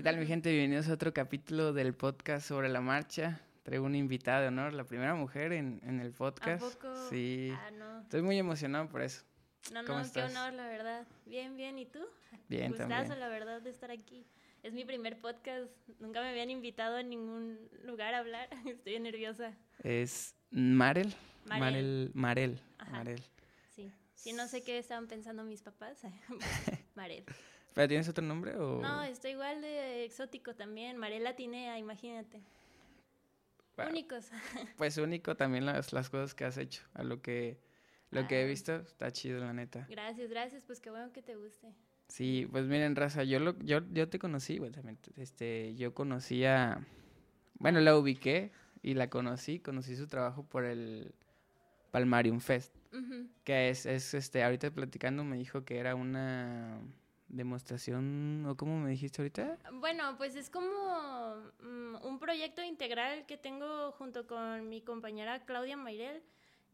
¿Qué tal mi gente? Bienvenidos a otro capítulo del podcast sobre la marcha. Traigo una invitada de honor, la primera mujer en, en el podcast. ¿A poco? Sí. Ah, no. Estoy muy emocionado por eso. No, ¿Cómo no, qué honor, la verdad. Bien, bien. ¿Y tú? Bien, Gustazo, también. la verdad, de estar aquí. Es mi primer podcast. Nunca me habían invitado a ningún lugar a hablar. Estoy nerviosa. Es Marel. Marel. Marel. Marel. Ajá. Marel. Sí. Sí, no sé qué estaban pensando mis papás. Marel. ¿Pero tienes otro nombre o...? No, estoy igual de exótico también. Marel Latinea, imagínate. Bueno, Únicos. Pues único también las, las cosas que has hecho. A lo que, lo que he Ah. visto, está chido, la neta. Gracias, gracias. Pues qué bueno que te guste. Sí, pues miren, Raza, yo, lo, yo, yo te conocí, güey, también, este, yo conocía, bueno, la ubiqué y la conocí, conocí su trabajo por el Palmarium Fest, que es, es, este, ahorita platicando me dijo que era una demostración, o cómo me dijiste ahorita, Bueno, pues es como mm, un proyecto integral que tengo junto con mi compañera Claudia Mayrel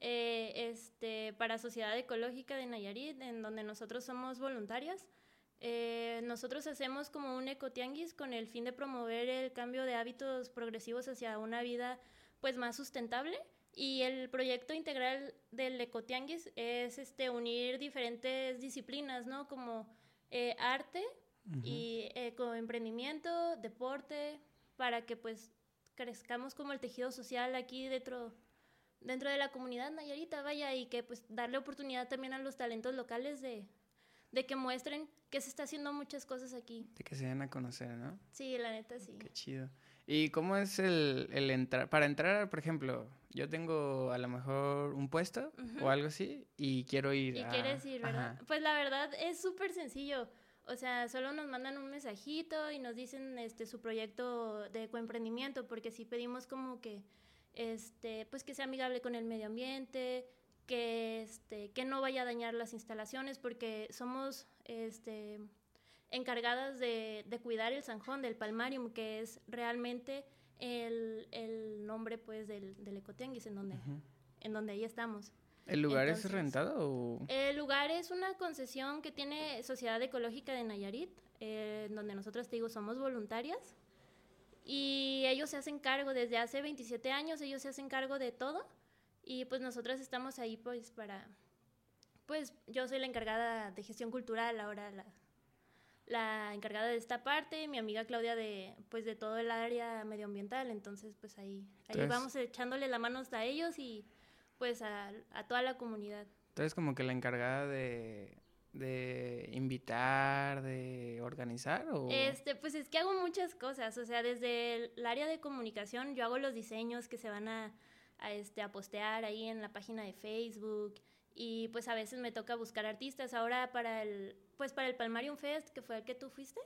eh, este, para Sociedad Ecológica de Nayarit, en donde nosotros somos voluntarias. Eh, nosotros hacemos como un ecotianguis con el fin de promover el cambio de hábitos progresivos hacia una vida pues más sustentable. Y el proyecto integral del ecotianguis es este, unir diferentes disciplinas, ¿no? Como eh, arte, y ecoemprendimiento, deporte, para que pues crezcamos como el tejido social aquí dentro, dentro de la comunidad nayarita, vaya, y que pues darle oportunidad también a los talentos locales de, de que muestren que se está haciendo muchas cosas aquí. de que se den a conocer, ¿no? Sí, la neta sí. Qué chido. ¿Y cómo es el, el entrar? Para entrar, por ejemplo, yo tengo a lo mejor un puesto o algo así y quiero ir Y a- quieres ir, ¿verdad? Ajá. Pues la verdad es súper sencillo. O sea, solo nos mandan un mensajito y nos dicen este su proyecto de ecoemprendimiento, porque sí pedimos como que este, pues que sea amigable con el medio ambiente, que este, que no vaya a dañar las instalaciones, porque somos este encargadas de, de cuidar el zanjón del palmarium, que es realmente el, el nombre pues del, del ecotianguis en donde. En donde ahí estamos. ¿El lugar es Entonces- rentado o...? El lugar es una concesión que tiene Sociedad Ecológica de Nayarit, eh, donde nosotros, te digo, somos voluntarias. Y ellos se hacen cargo, desde hace 27 años, ellos se hacen cargo de todo. Y pues nosotras estamos ahí pues para... Pues yo soy la encargada de gestión cultural, ahora la, la encargada de esta parte, mi amiga Claudia de pues de todo el área medioambiental, entonces pues ahí, ahí Entonces- vamos echándole la mano hasta ellos y pues a, a toda la comunidad. Eres como que la encargada de, de invitar, de organizar o... Este, pues es que hago muchas cosas, o sea, desde el área de comunicación yo hago los diseños que se van a, a, este, a postear ahí en la página de Facebook y pues a veces me toca buscar artistas. Ahora para el, pues para el Palmarium Fest, que fue el que tú fuiste,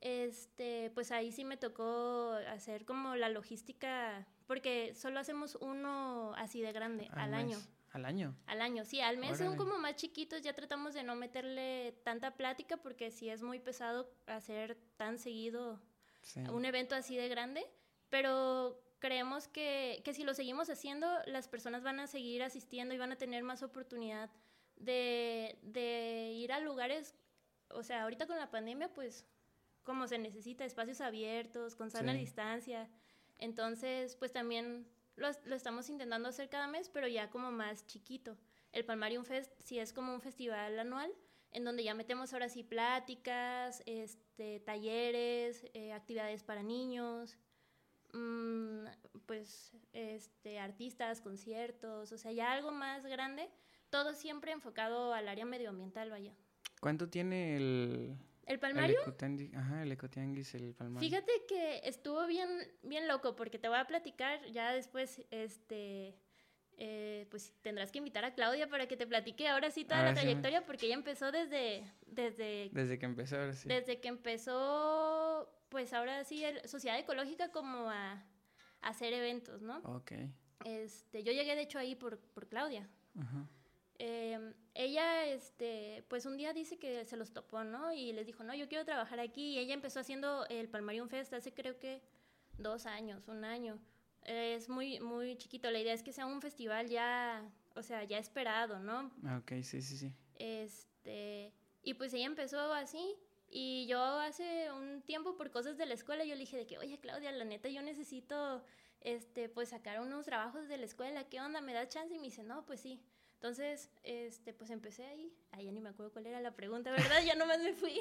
este, pues ahí sí me tocó hacer como la logística, porque solo hacemos uno así de grande al, año. mes. ¿Al año? Al año, sí, al mes son Órale. como más chiquitos, ya tratamos de no meterle tanta plática porque sí es muy pesado hacer tan seguido Sí. un evento así de grande, pero creemos que, que si lo seguimos haciendo, las personas van a seguir asistiendo y van a tener más oportunidad de, de ir a lugares, o sea, ahorita con la pandemia, pues como se necesita, espacios abiertos, con sana Sí. distancia, entonces pues también lo, lo estamos intentando hacer cada mes, pero ya como más chiquito. El Palmarium Fest sí es como un festival anual en donde ya metemos ahora sí pláticas, este, talleres, eh, actividades para niños, mm, pues este, artistas, conciertos, o sea, ya algo más grande, todo siempre enfocado al área medioambiental, vaya. ¿Cuánto tiene el... ¿El el palmario? Ajá, el ecotianguis, el palmario. Fíjate que estuvo bien, bien loco, porque te voy a platicar ya después, este, eh, pues tendrás que invitar a Claudia para que te platique ahora sí toda Ahora la sí. trayectoria, porque ella empezó desde, desde, Desde que empezó ahora sí. desde que empezó, pues ahora sí, el- Sociedad Ecológica como a, a hacer eventos, ¿no? Ok. Este, yo llegué de hecho ahí por, por Claudia. Ajá. Eh, ella, este, pues un día dice que se los topó, ¿no? Y les dijo, no, yo quiero trabajar aquí. Y ella empezó haciendo el Palmarium Fest hace creo que dos años, un año. Eh, es muy, muy chiquito. La idea es que sea un festival ya, o sea, ya esperado, ¿no? Ok, sí, sí, sí. Este, y pues ella empezó así Y yo hace un tiempo, por cosas de la escuela, yo le dije de que, oye, Claudia, la neta, yo necesito, este, pues, sacar unos trabajos de la escuela, ¿qué onda? ¿Me da chance? Y me dice, no, pues sí. Entonces, este, pues empecé ahí. Ay, ya ni me acuerdo cuál era la pregunta, ¿verdad? ya nomás me fui.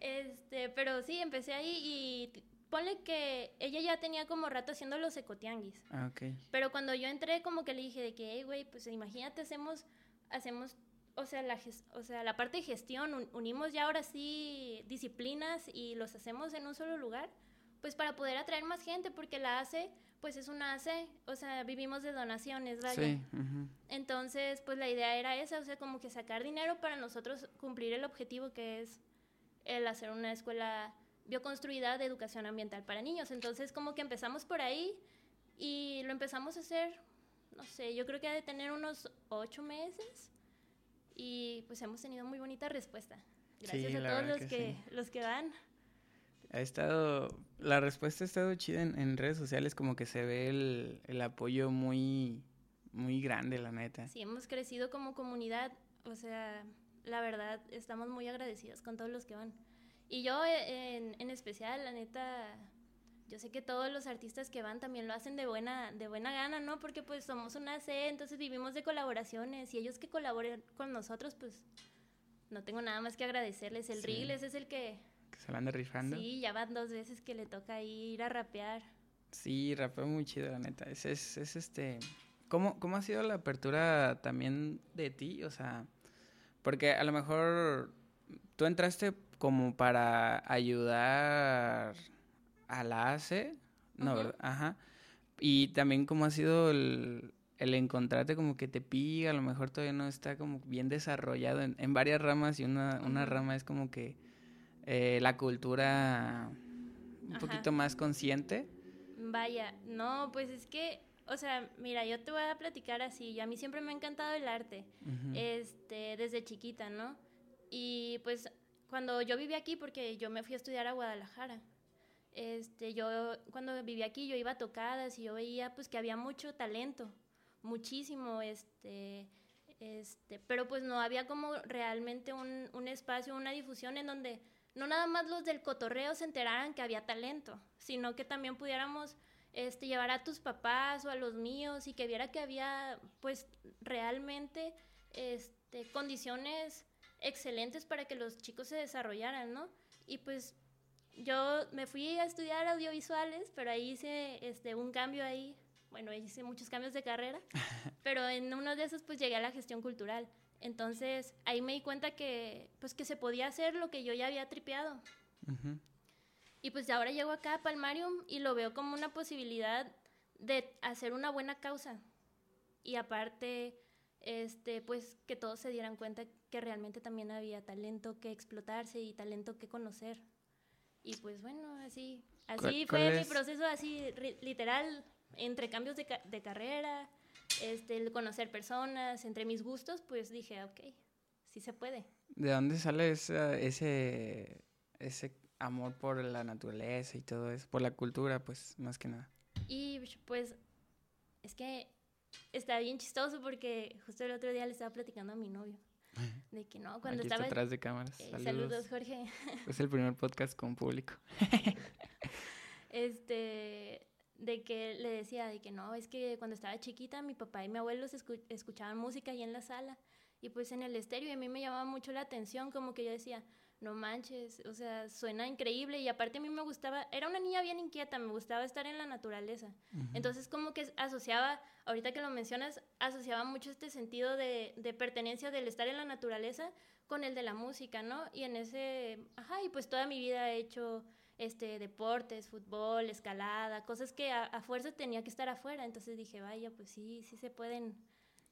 Este, pero sí, empecé ahí y ponle que ella ya tenía como rato haciendo los ecotianguis. Ah, ok. Pero cuando yo entré, como que le dije de que, hey, güey, pues imagínate, hacemos, hacemos, o sea, la, o sea, la parte de gestión, unimos ya ahora sí disciplinas y los hacemos en un solo lugar, pues para poder atraer más gente, porque la ACE, pues es una ACE, o sea, vivimos de donaciones, ¿vale? Sí. Entonces, pues la idea era esa, o sea, como que sacar dinero para nosotros cumplir el objetivo que es el hacer una escuela bioconstruida de educación ambiental para niños. Entonces, como que empezamos por ahí y lo empezamos a hacer, no sé, yo creo que ha de tener unos ocho meses y pues hemos tenido muy bonita respuesta. Gracias a todos los que, los que van. Ha estado, la respuesta ha estado chida en, redes sociales, como que se ve el, el, apoyo muy, muy grande, la neta. Sí, hemos crecido como comunidad, o sea, la verdad, estamos muy agradecidos con todos los que van. Y yo eh, en, en, especial, la neta, yo sé que todos los artistas que van también lo hacen de buena, de buena gana, ¿no? Porque pues somos una C, entonces vivimos de colaboraciones y ellos que colaboren con nosotros, pues no tengo nada más que agradecerles. El sí. es el que... Que se van de rifando. Sí, ya van dos veces que le toca ir a rapear. Sí, rapeo muy chido, la neta. Es, es, es este... ¿Cómo, ¿Cómo ha sido la apertura también de ti? O sea, porque a lo mejor tú entraste como para ayudar a la ACE, no, ¿verdad? Ajá. Y también como ha sido el, el, encontrarte como que te pica, a lo mejor todavía no está como bien desarrollado en, en varias ramas y una, una rama es como que eh, la cultura un poquito más consciente. Vaya, no, pues es que, o sea, mira, yo te voy a platicar así, a mí siempre me ha encantado el arte, este, desde chiquita, ¿no? Y pues cuando yo viví aquí, porque yo me fui a estudiar a Guadalajara, este, yo cuando viví aquí yo iba a tocadas y yo veía pues que había mucho talento, muchísimo, este, este, pero pues no había como realmente un, un espacio, una difusión en donde no nada más los del cotorreo se enteraran que había talento, sino que también pudiéramos este, llevar a tus papás o a los míos y que viera que había pues realmente este, condiciones excelentes para que los chicos se desarrollaran, ¿no? Y pues yo me fui a estudiar audiovisuales, pero ahí hice este, un cambio ahí, bueno, hice muchos cambios de carrera, pero en uno de esos pues llegué a la gestión cultural. Entonces ahí me di cuenta que pues que se podía hacer lo que yo ya había tripeado. Y pues ahora llego acá a Palmarium y lo veo como una posibilidad de hacer una buena causa. Y aparte, este, pues que todos se dieran cuenta que realmente también había talento que explotarse y talento que conocer. Y pues bueno, así, así fue mi proceso, así literal, entre cambios de, de, carrera, este, el conocer personas, entre mis gustos, pues dije, ok, sí se puede. ¿De dónde sale ese, ese amor por la naturaleza y todo eso? Por la cultura, pues, más que nada. Y pues, es que está bien chistoso porque justo el otro día le estaba platicando a mi novio. De que no, cuando Aquí estaba. Está atrás de cámaras. Eh, saludos. Jorge. Es el primer podcast con público. este. De que le decía de que no, es que cuando estaba chiquita mi papá y mi abuelo escuchaban música ahí en la sala y pues en el estéreo y a mí me llamaba mucho la atención, como que yo decía, no manches, o sea, suena increíble y aparte a mí me gustaba, era una niña bien inquieta, me gustaba estar en la naturaleza. Entonces como que asociaba, ahorita que lo mencionas, asociaba mucho este sentido de, de, pertenencia del estar en la naturaleza con el de la música, ¿no? Y en ese, ajá, y pues toda mi vida he hecho este deportes, fútbol, escalada, cosas que a, a fuerza tenía que estar afuera, entonces dije, vaya, pues sí, sí se pueden,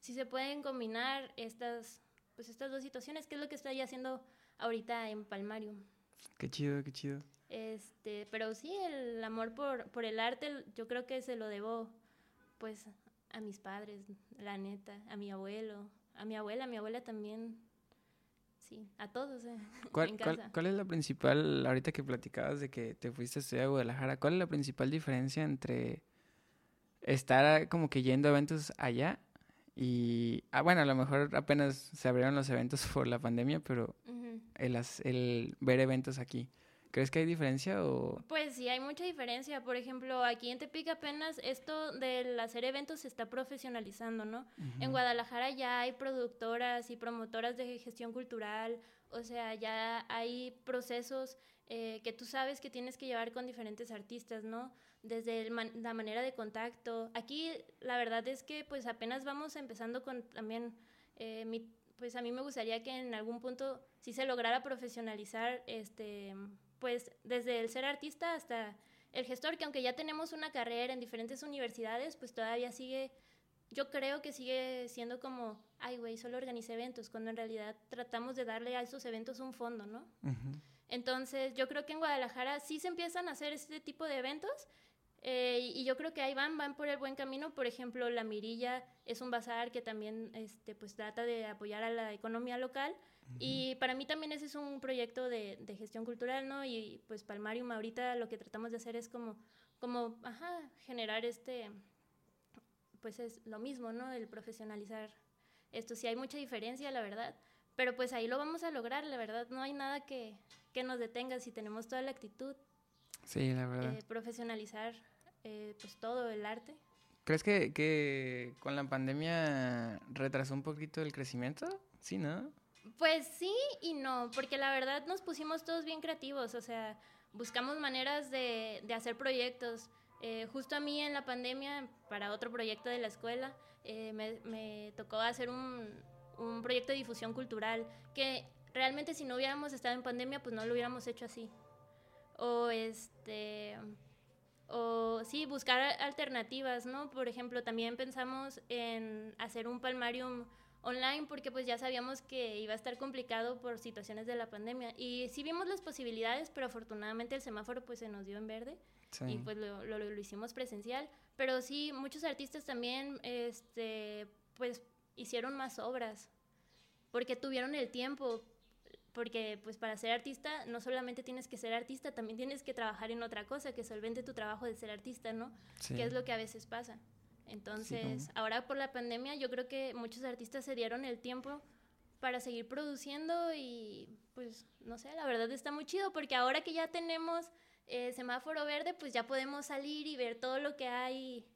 sí se pueden combinar estas, pues estas dos situaciones, que es lo que estoy haciendo ahorita en Palmario. Qué chido, qué chido. Este, pero sí, el amor por, por el arte, yo creo que se lo debo, pues, a mis padres, la neta, a mi abuelo, a mi abuela, a mi abuela también, sí, a todos. Eh, ¿Cuál, cuál, es la principal, ahorita que platicabas de que te fuiste a estudiar a Guadalajara, cuál es la principal diferencia entre estar como que yendo a eventos allá y, ah, bueno, a lo mejor apenas se abrieron los eventos por la pandemia, pero el, el ver eventos aquí. ¿Crees que hay diferencia o...? Pues sí, hay mucha diferencia. Por ejemplo, aquí en Tepic apenas esto del hacer eventos se está profesionalizando, ¿no? En Guadalajara ya hay productoras y promotoras de gestión cultural, o sea, ya hay procesos eh, que tú sabes que tienes que llevar con diferentes artistas, ¿no? Desde la manera de contacto. Aquí la verdad es que pues apenas vamos empezando con también eh, pues a mí me gustaría que en algún punto sí se lograra profesionalizar este pues desde el ser artista hasta el gestor, que aunque ya tenemos una carrera en diferentes universidades, pues todavía sigue, yo creo que sigue siendo como, ay, güey, solo organice eventos, cuando en realidad tratamos de darle a esos eventos un fondo, ¿no? Entonces, yo creo que en Guadalajara sí se empiezan a hacer este tipo de eventos. Eh, y yo creo que ahí van, van por el buen camino. Por ejemplo, La Mirilla es un bazar que también este, pues, trata de apoyar a la economía local. Y para mí también ese es un proyecto de, de, gestión cultural, ¿no? Y pues Palmarium ahorita lo que tratamos de hacer es como, como, ajá, generar este, pues es lo mismo, ¿no? El profesionalizar esto. Sí hay mucha diferencia, la verdad, pero pues ahí lo vamos a lograr, la verdad. No hay nada que, que nos detenga si tenemos toda la actitud. Sí, la verdad. Eh, profesionalizar eh, pues todo el arte. ¿Crees que, que con la pandemia retrasó un poquito el crecimiento? Sí, ¿no? Pues sí y no, porque la verdad nos pusimos todos bien creativos, o sea, buscamos maneras de, hacer proyectos. Eh, justo a mí en la pandemia, para otro proyecto de la escuela, eh, me, tocó hacer un, un, proyecto de difusión cultural, que realmente si no hubiéramos estado en pandemia, pues no lo hubiéramos hecho así. O este... O sí, buscar alternativas, ¿no? Por ejemplo, también pensamos en hacer un palmarium online porque pues ya sabíamos que iba a estar complicado por situaciones de la pandemia. Y sí vimos las posibilidades, pero afortunadamente el semáforo pues se nos dio en verde y pues lo, lo, lo, hicimos presencial. Pero sí, muchos artistas también este, pues hicieron más obras porque tuvieron el tiempo. Porque pues para ser artista no solamente tienes que ser artista, también tienes que trabajar en otra cosa que solvente tu trabajo de ser artista, ¿no? Que es lo que a veces pasa. Entonces, ahora por la pandemia yo creo que muchos artistas se dieron el tiempo para seguir produciendo y pues no sé, la verdad está muy chido porque ahora que ya tenemos eh, semáforo verde, pues ya podemos salir y ver todo lo que hay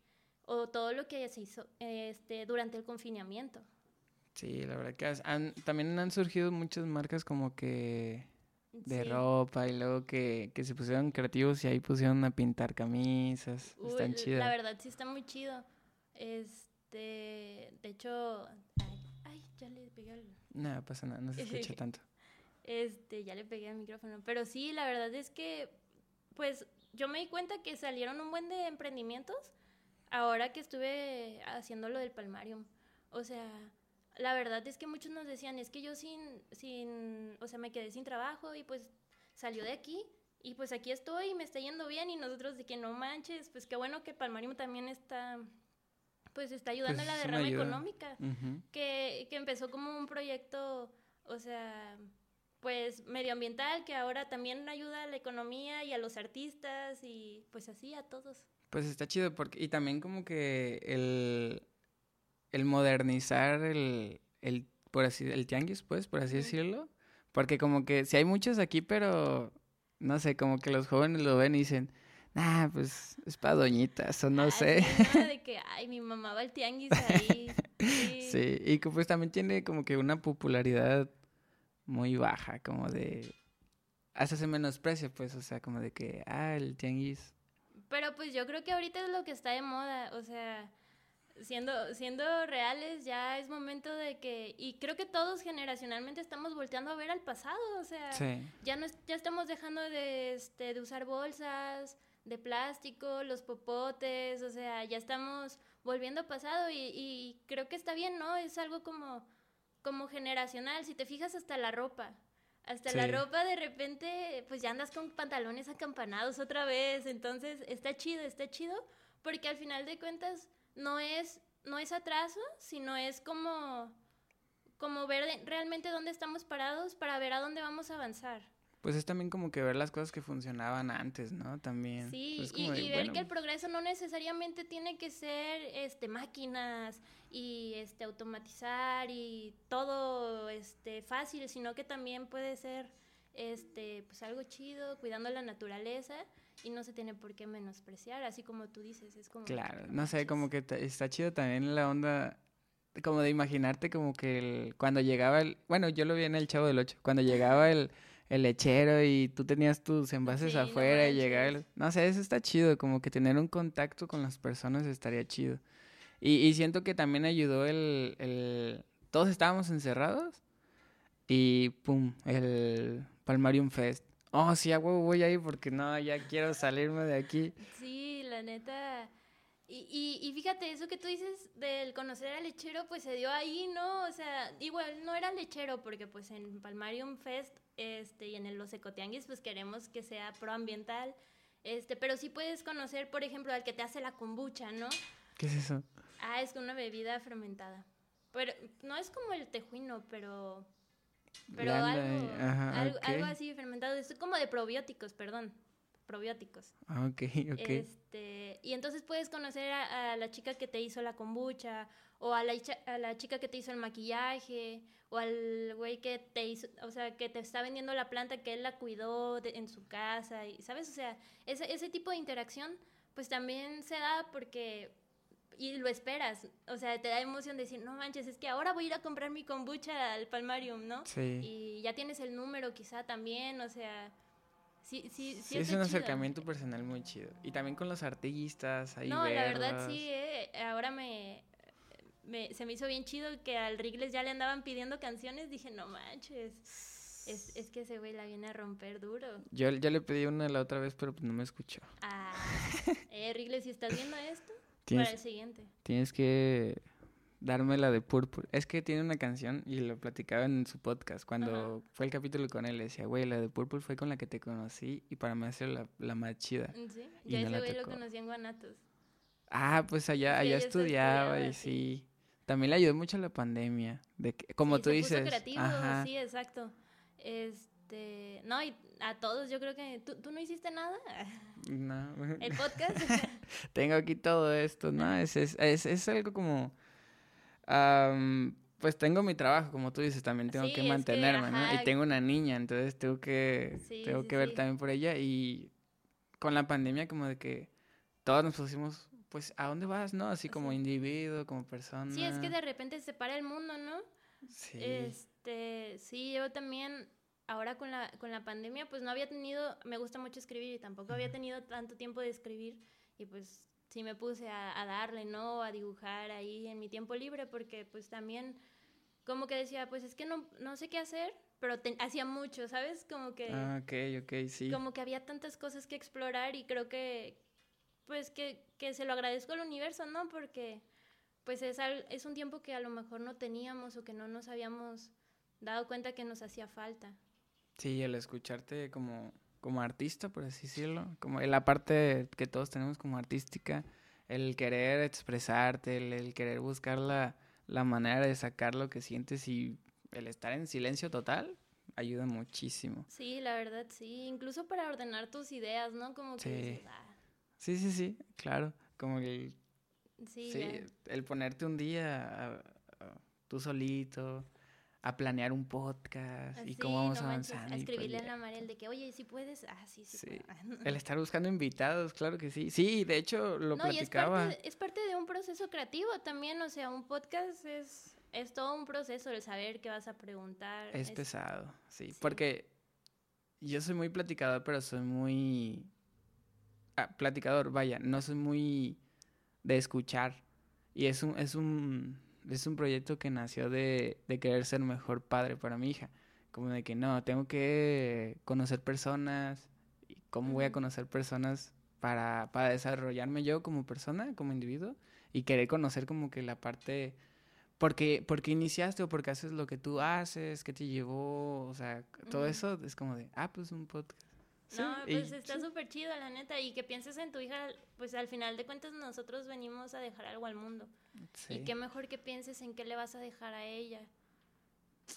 o todo lo que se hizo este, durante el confinamiento. Sí, la verdad que han, también han surgido muchas marcas como que de ropa y luego que, que, se pusieron creativos y ahí pusieron a pintar camisas. Están chidas. La verdad sí está muy chido. Este, de hecho, ay, ya le pegué al... No, pasa nada, no se escucha tanto. Este, ya le pegué al micrófono. Pero sí, la verdad es que, pues, yo me di cuenta que salieron un buen de emprendimientos ahora que estuve haciendo lo del palmarium. O sea, la verdad es que muchos nos decían, es que yo sin, sin, o sea, me quedé sin trabajo y pues salió de aquí y pues aquí estoy y me está yendo bien y nosotros de que no manches, pues qué bueno que Palmarium también está pues está ayudando pues a la derrama económica, que, que, empezó como un proyecto, o sea, pues medioambiental, que ahora también ayuda a la economía y a los artistas y pues así a todos. Pues está chido, porque, y también como que el, el modernizar el, el, por así, el tianguis, pues, por así decirlo, porque como que si hay muchos aquí, pero no sé, como que los jóvenes lo ven y dicen, ah, pues es para doñitas, o no sé. de que, ay, mi mamá va al tianguis ahí. Sí. y que pues también tiene como que una popularidad muy baja, como de... Hasta se menosprecia, pues, o sea, como de que, ah, el tianguis. Pero pues yo creo que ahorita es lo que está de moda, o sea, siendo, siendo reales, ya es momento de que, y creo que todos generacionalmente estamos volteando a ver al pasado, o sea, ya, no, ya estamos dejando de, este, de usar bolsas, de plástico, los popotes, o sea, ya estamos volviendo pasado y, y, creo que está bien, ¿no? Es algo como, como generacional, si te fijas hasta la ropa. Hasta la ropa de repente, pues ya andas con pantalones acampanados otra vez, entonces está chido, está chido, porque al final de cuentas no es, no es atraso, sino es como, como ver realmente dónde estamos parados para ver a dónde vamos a avanzar. Pues es también como que ver las cosas que funcionaban antes, ¿no? También. Sí, Pues y, como de, y ver bueno, que el progreso no necesariamente tiene que ser este máquinas y este automatizar y todo este fácil, sino que también puede ser este pues algo chido, cuidando la naturaleza y no se tiene por qué menospreciar, así como tú dices, es como Claro, no sé, como que está chido también la onda, como de imaginarte como que el- cuando llegaba el, bueno, yo lo vi en el Chavo del Ocho, cuando llegaba el, el lechero y tú tenías tus envases Sí, no afuera y manches. no sé, eso está chido, como que tener un contacto con las personas estaría chido. Y, y siento que también ayudó el, el, todos estábamos encerrados y pum, el Palmarium Fest. Oh, sí, a huevo voy a ir porque no, ya quiero salirme de aquí. Sí, la neta. Y, y, y fíjate, eso que tú dices del conocer al lechero, pues se dio ahí, ¿no? O sea, igual no era lechero, porque pues en Palmarium Fest este, y en el Los Ecotianguis, pues queremos que sea proambiental. Este, pero sí puedes conocer, por ejemplo, al que te hace la kombucha, ¿no? ¿Qué es eso? Ah, es una bebida fermentada. Pero no es como el tejuino, pero. Pero algo, y- ajá, algo, ok. algo así fermentado. Es como de probióticos, perdón. Probióticos. Ah, Ok, ok. Este, y entonces puedes conocer a, a la chica que te hizo la kombucha, o a la, a la chica que te hizo el maquillaje, o al güey que te hizo, o sea, que te está vendiendo la planta que él la cuidó de- en su casa, y, ¿sabes? O sea, ese, ese tipo de interacción, pues también se da porque, y lo esperas, o sea, te da emoción de decir, no manches, es que ahora voy a ir a comprar mi kombucha al Palmarium, ¿no? Sí. Y ya tienes el número quizá también, o sea, sí, sí, sí. Sí, es un chido. acercamiento personal muy chido. Y también con los artistas, ahí No, la verdad verlos. sí, eh, ahora me, me- se me hizo bien chido que al Rigles ya le andaban pidiendo canciones, dije, no manches, es, es que ese güey la viene a romper duro. Yo, yo le pedí una la otra vez, pero pues no me escuchó. Ah, eh, Rigles, si estás viendo esto, Tienes, para el siguiente. tienes que darme la de Purple. Es que tiene una canción y lo platicaba en su podcast. Cuando fue el capítulo con él, le decía, güey, la de Purple fue con la que te conocí y para mí ha sido la, la más chida. Mm, Sí, Y ya no ese güey lo conocí en Guanatos. Ah, pues allá, Sí, allá está estudiaba y estudiaba, sí. También le ayudó mucho la pandemia. De que, como Sí, tú se dices. Puso creativo, ajá. sí, exacto. Este, no, y a todos yo creo que, ¿tú, tú no hiciste nada? No. El podcast. tengo aquí todo esto, ¿no? Es, es, es, es algo como... am, pues tengo mi trabajo, como tú dices, también tengo Sí, que mantenerme, ¿no? Y tengo una niña, entonces tengo que, Sí, tengo sí, que ver también por ella. Y con la pandemia como de que todos nos pusimos, pues, ¿a dónde vas, no? Así como individuo, como persona. sí, es que de repente se para el mundo, ¿no? Sí. Este, sí, yo también, ahora con la, con la pandemia, pues no había tenido, me gusta mucho escribir y tampoco había tenido tanto tiempo de escribir y pues sí me puse a, a darle, ¿no? A dibujar ahí en mi tiempo libre porque pues también como que decía, pues es que no, no sé qué hacer, pero te- hacía mucho, ¿sabes? Como que, Ah, ok, ok, sí. como que había tantas cosas que explorar y creo que, pues que, que se lo agradezco al universo, ¿no? Porque pues es, al- es un tiempo que a lo mejor no teníamos o que no nos habíamos dado cuenta que nos hacía falta. Sí, el escucharte como, como artista, por así decirlo, como la parte que todos tenemos como artística, el querer expresarte, el, el querer buscar la, la manera de sacar lo que sientes y el estar en silencio total ayuda muchísimo. Sí, la verdad, sí. Incluso para ordenar tus ideas, ¿no? Como que Sí. dices, ah, Sí, sí, sí, claro, como el, sí, el ponerte un día a- a- tú solito a planear un podcast y cómo vamos no manches, avanzando. A escribirle a la de que, oye, si puedes, ah, sí, sí, Sí. puedo". El estar buscando invitados, claro que sí. Sí, de hecho lo No, y es platicaba. parte, de- es parte de un proceso creativo también, o sea, un podcast es, es todo un proceso, el saber qué vas a preguntar. Es pesado, sí, sí. Porque yo soy muy platicador, pero soy muy... Ah, platicador, vaya, no soy muy de escuchar. Y es un, es un, es un proyecto que nació de, de querer ser mejor padre para mi hija. Como de que no, tengo que conocer personas. ¿Y ¿Cómo voy a conocer personas para, para desarrollarme yo como persona, como individuo? Y querer conocer como que la parte porque, porque iniciaste o porque haces lo que tú haces, qué te llevó, o sea, todo eso es como de, ah, pues un podcast. Sí, No, y- pues está sí. súper chido, la neta, y que pienses en tu hija, pues al final de cuentas nosotros venimos a dejar algo al mundo. Sí. Y qué mejor que pienses en qué le vas a dejar a ella.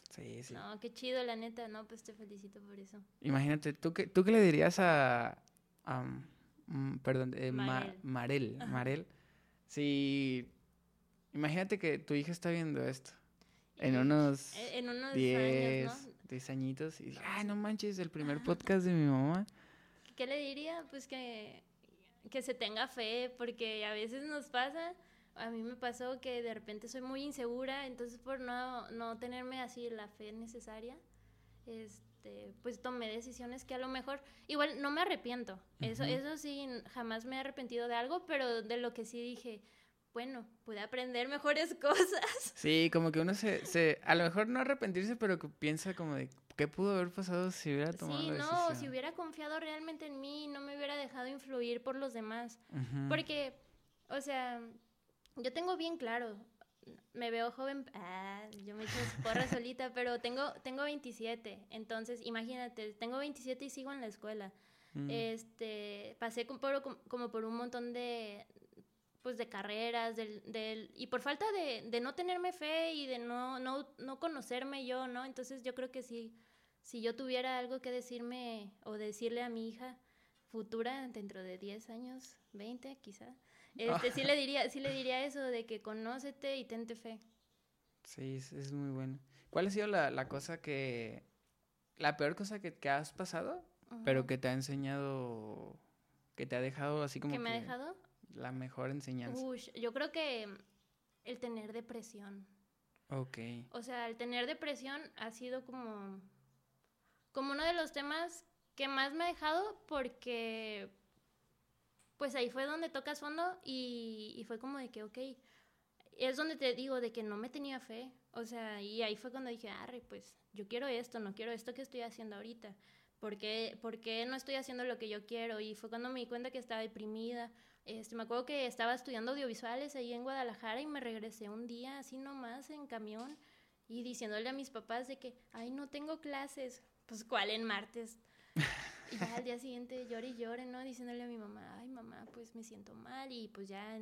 Sí, sí. No, qué chido, la neta. No, pues te felicito por eso. Imagínate, ¿tú qué, tú qué le dirías a... a, mm, perdón, eh, Ma- Marel. Marel, si... Imagínate que tu hija está viendo esto en unos eh, En unos 10, años, ¿no? 10 añitos y dice, ay, no manches, el primer podcast de mi mamá. ¿Qué le diría? Pues que, que se tenga fe, porque a veces nos pasa, a mí me pasó que de repente soy muy insegura, entonces por no, no tenerme así la fe necesaria, este, pues tomé decisiones que a lo mejor, igual no me arrepiento, eso, Ujú. eso sí, jamás me he arrepentido de algo, pero de lo que sí dije, bueno, pude aprender mejores cosas. Sí, como que uno se, se... A lo mejor no arrepentirse, pero que piensa como de, ¿qué pudo haber pasado si hubiera tomado Sí, la no, decisión? si hubiera confiado realmente en mí, no me hubiera dejado influir por los demás. Porque, o sea, yo tengo bien claro, me veo joven, ah, yo me echo porra solita, pero tengo, tengo 27, entonces imagínate, tengo 27 y sigo en la escuela. Mm. Este, pasé por- como por un montón de, pues, de carreras, del, del- y por falta de, de no tenerme fe y de no, no, no conocerme yo, ¿no? Entonces yo creo que si, si yo tuviera algo que decirme o decirle a mi hija futura dentro de 10 años, 20 quizá, este, sí, le diría, sí le diría eso de que conócete y tente fe. Sí, es, es muy bueno. ¿Cuál ha sido la, la cosa que... La peor cosa que, que has pasado, pero Ujú. que te ha enseñado... Que te ha dejado así como ¿Que me ha que dejado? La mejor enseñanza. Ush, yo creo que el tener depresión. Ok. O sea, el tener depresión ha sido como, como uno de los temas que más me ha dejado porque pues ahí fue donde tocas fondo y, y fue como de que, ok, es donde te digo de que no me tenía fe. O sea, y ahí fue cuando dije, arre, pues yo quiero esto, no quiero esto que estoy haciendo ahorita. ¿Por qué, por qué no estoy haciendo lo que yo quiero? Y fue cuando me di cuenta que estaba deprimida. Este, me acuerdo que estaba estudiando audiovisuales ahí en Guadalajara y me regresé un día así nomás en camión y diciéndole a mis papás de que, ay, no tengo clases. Pues, ¿cuál en martes? Y ya al día siguiente llore y llore, ¿no? Diciéndole a mi mamá, ay, mamá, pues me siento mal y pues ya,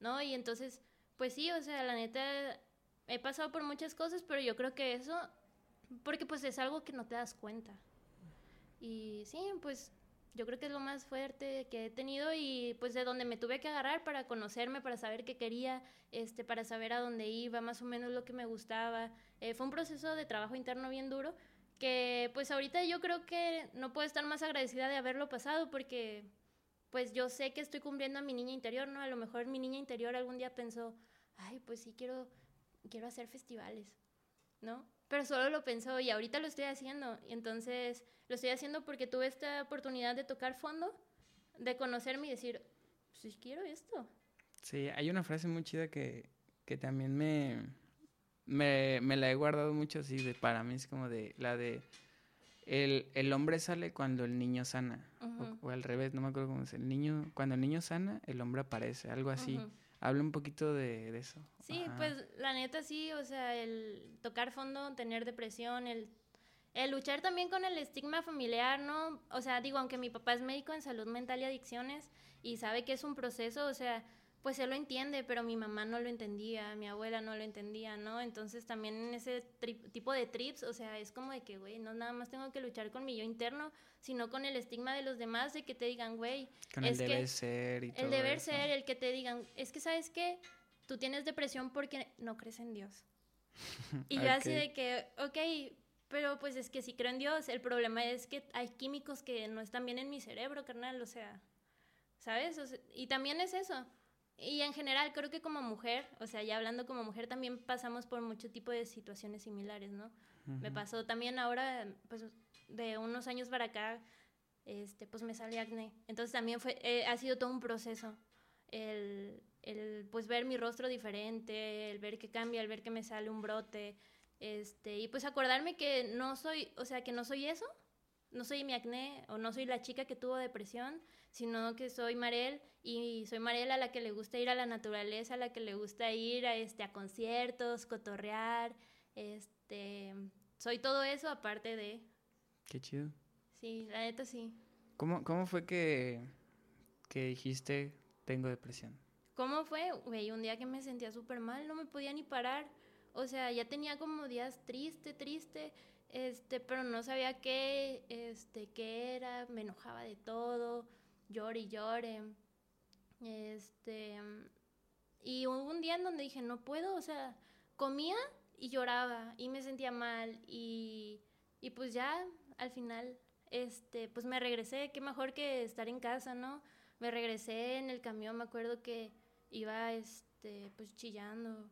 ¿no? Y entonces, pues sí, o sea, la neta, he pasado por muchas cosas, pero yo creo que eso, porque pues es algo que no te das cuenta. Y sí, pues yo creo que es lo más fuerte que he tenido y pues de donde me tuve que agarrar para conocerme, para saber qué quería, este, para saber a dónde iba, más o menos lo que me gustaba. Eh, fue un proceso de trabajo interno bien duro que pues ahorita yo creo que no puedo estar más agradecida de haberlo pasado porque pues yo sé que estoy cumpliendo a mi niña interior, ¿no? A lo mejor mi niña interior algún día pensó, ay, pues sí quiero, quiero hacer festivales, ¿no? Pero solo lo pensó y ahorita lo estoy haciendo. Y entonces lo estoy haciendo porque tuve esta oportunidad de tocar fondo, de conocerme y decir, pues quiero esto. Sí, hay una frase muy chida que, que también me, me, me la he guardado mucho así de para mí es como de la de el, el hombre sale cuando el niño sana o- al revés, no me acuerdo cómo es el niño cuando el niño sana el hombre aparece, algo así. Habla un poquito de, de eso. Sí, Ajá. pues la neta sí, o sea, el tocar fondo, tener depresión, el, el luchar también con el estigma familiar, ¿no? O sea, digo, aunque mi papá es médico en salud mental y adicciones y sabe que es un proceso, o sea, pues él lo entiende, pero mi mamá no lo entendía, mi abuela no lo entendía, ¿no? Entonces también en ese tipo de trips, o sea, es como de que, güey, no nada más tengo que luchar con mi yo interno, sino con el estigma de los demás, de que te digan, güey, con es el que deber ser y todo el deber eso. ser, el que te digan, es que sabes qué, tú tienes depresión porque no crees en Dios. Y yo así de que, ok, pero pues es que sí creo en Dios, el problema es que hay químicos que no están bien en mi cerebro, carnal, o sea, ¿sabes? O sea, y también es eso. Y en general creo que como mujer, o sea, ya hablando como mujer, también pasamos por mucho tipo de situaciones similares, ¿no? Me pasó también ahora, pues de unos años para acá, este, pues me salió acné. Entonces también fue, eh, ha sido todo un proceso. El, el, pues ver mi rostro diferente, el ver que cambia, el ver que me sale un brote, este, y pues acordarme que no soy, o sea, que no soy eso, no soy mi acné o no soy la chica que tuvo depresión, sino que soy Marel y soy Marel a la que le gusta ir a la naturaleza, a la que le gusta ir a, este, a conciertos, cotorrear, este, soy todo eso aparte de, Qué chido. sí, la neta sí. ¿Cómo, cómo fue que, que dijiste tengo depresión? ¿Cómo fue? Güey, un día que me sentía súper mal, no me podía ni parar. O sea, ya tenía como días triste, triste, este, pero no sabía qué, este, qué era, me enojaba de todo, llore y llore. Este, y hubo un día en donde dije, no puedo, o sea, comía y lloraba y me sentía mal y, y pues ya al final, este, pues me regresé, qué mejor que estar en casa, ¿no? Me regresé en el camión, me acuerdo que iba, este, pues chillando.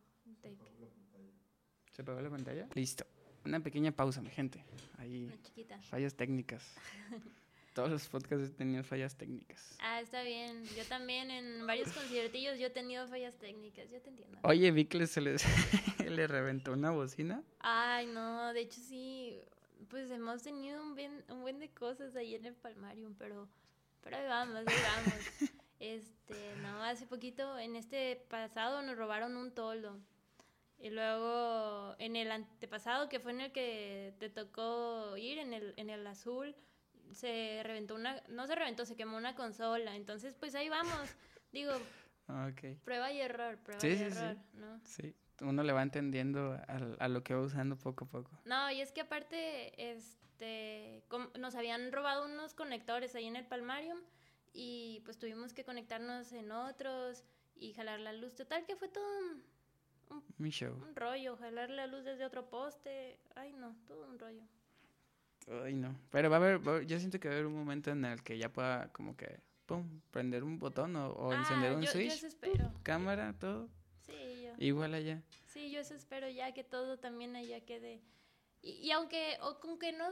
¿Se apagó la pantalla? Listo. Una pequeña pausa, mi gente. Ahí. Una chiquita. Fallas técnicas. Todos los podcasts he tenido fallas técnicas. Ah, está bien. Yo también en varios conciertillos yo he tenido fallas técnicas. Yo te entiendo. Oye, vi que se les le reventó una bocina. Ay, no. De hecho, sí. Pues hemos tenido un, bien, un buen de cosas ahí en el Palmarium, pero, pero ahí vamos, ahí vamos. este, no, hace poquito, en este pasado nos robaron un toldo. Y luego en el antepasado, que fue en el que te tocó ir, en el, en el azul, se reventó una, no se reventó, se quemó una consola. Entonces, pues ahí vamos. Digo, okay. prueba y error, prueba sí, y sí, error, sí. ¿no? Sí, uno le va entendiendo a, a, lo que va usando poco a poco. No, y es que aparte, este, nos habían robado unos conectores ahí en el Palmarium y pues tuvimos que conectarnos en otros y jalar la luz. Total que fue todo un, un, Mi show. un rollo, jalar la luz desde otro poste. Ay, no, todo un rollo. Ay, no. Pero va a haber, va, yo siento que va a haber un momento en el que ya pueda como que, pum, prender un botón o, o ah, encender un yo, switch. Yo eso espero. Cámara, todo. Sí, yo. Igual allá. Sí, yo eso espero ya que todo también allá quede. Y, y aunque, o con que no,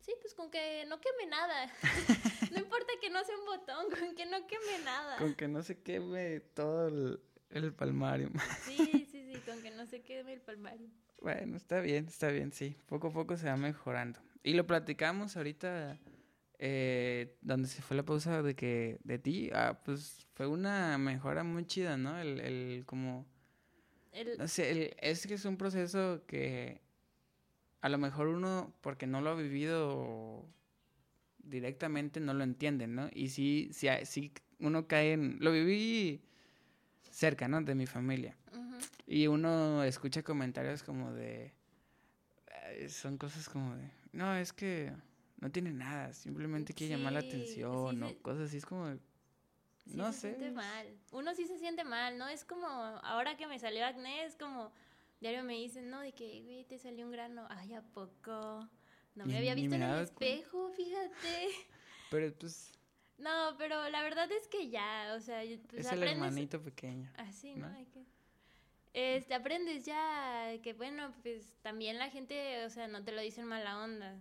sí, pues con que no queme nada. no importa que no sea un botón, con que no queme nada. Con que no se queme todo el, el palmario. sí, sí, sí, con que no se queme el palmario. Bueno, está bien, está bien, sí. Poco a poco se va mejorando. Y lo platicamos ahorita, eh, donde se fue la pausa de que de ti, ah, pues fue una mejora muy chida, ¿no? El, el como, El, no sé, el- es que es un proceso que a lo mejor uno, porque no lo ha vivido directamente, no lo entiende, ¿no? Y sí, sí, sí uno cae en, lo viví cerca, ¿no? De mi familia. ujú. Y uno escucha comentarios como de... Son cosas como de... No, es que no tiene nada, simplemente quiere llamar la atención sí o se- cosas así. Es como... Sí no se sé. siente mal. Uno sí se siente mal, ¿no? Es como, ahora que me salió acné, es como, diario me dicen, no, de que, güey, te salió un grano. Ay, ¿a poco? No me había visto me en el espejo, fíjate. Pero pues No, pero la verdad es que ya, o sea, pues es el hermanito pequeño. Así, ¿no? ¿no? Hay que... Este, aprendes ya que, bueno, pues también la gente, o sea, no te lo dicen mala onda.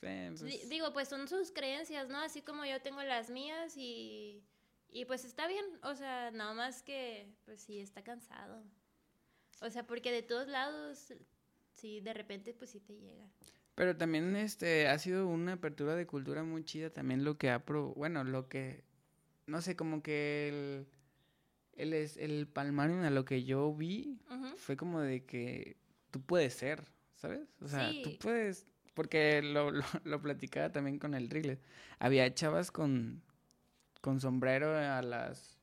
Sí, pues, Digo, pues son sus creencias, ¿no? Así como yo tengo las mías y, y pues está bien, o sea, nada más que, pues sí, está cansado. O sea, porque de todos lados, sí, de repente, pues sí te llega. pero también este ha sido una apertura de cultura muy chida también lo que ha pro, bueno, lo que no sé, como que el el, es, el palmario a lo que yo vi fue como de que tú puedes ser, ¿sabes? O sea, tú Sí. puedes, porque lo, lo, lo platicaba también con el Riglet. Había chavas con, con sombrero a las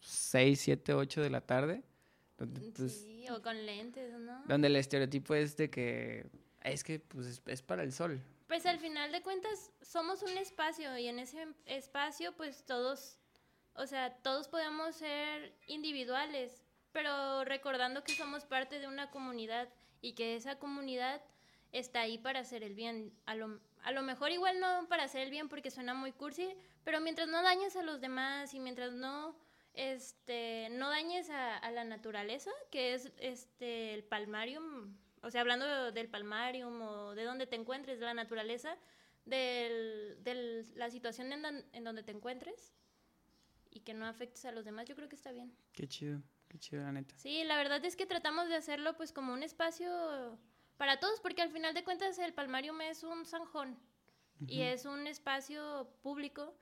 6, 7, 8 de la tarde, donde, pues, sí, o con lentes, ¿no? donde el estereotipo es de que es que pues es, es para el sol. Pues al final de cuentas somos un espacio y en ese espacio pues todos, o sea, todos podemos ser individuales, pero recordando que somos parte de una comunidad y que esa comunidad está ahí para hacer el bien. A lo, a lo mejor igual no para hacer el bien porque suena muy cursi, pero mientras no dañes a los demás y mientras no este no dañes a, la naturaleza, que es este el palmarium, o sea, hablando del palmarium o de donde te encuentres, la naturaleza, de la situación en, en donde te encuentres y que no afectes a los demás, yo creo que está bien. Qué chido, qué chido la neta. Sí, la verdad es que tratamos de hacerlo pues como un espacio para todos, porque al final de cuentas el Palmarium es un zanjón y Ujú. es un espacio público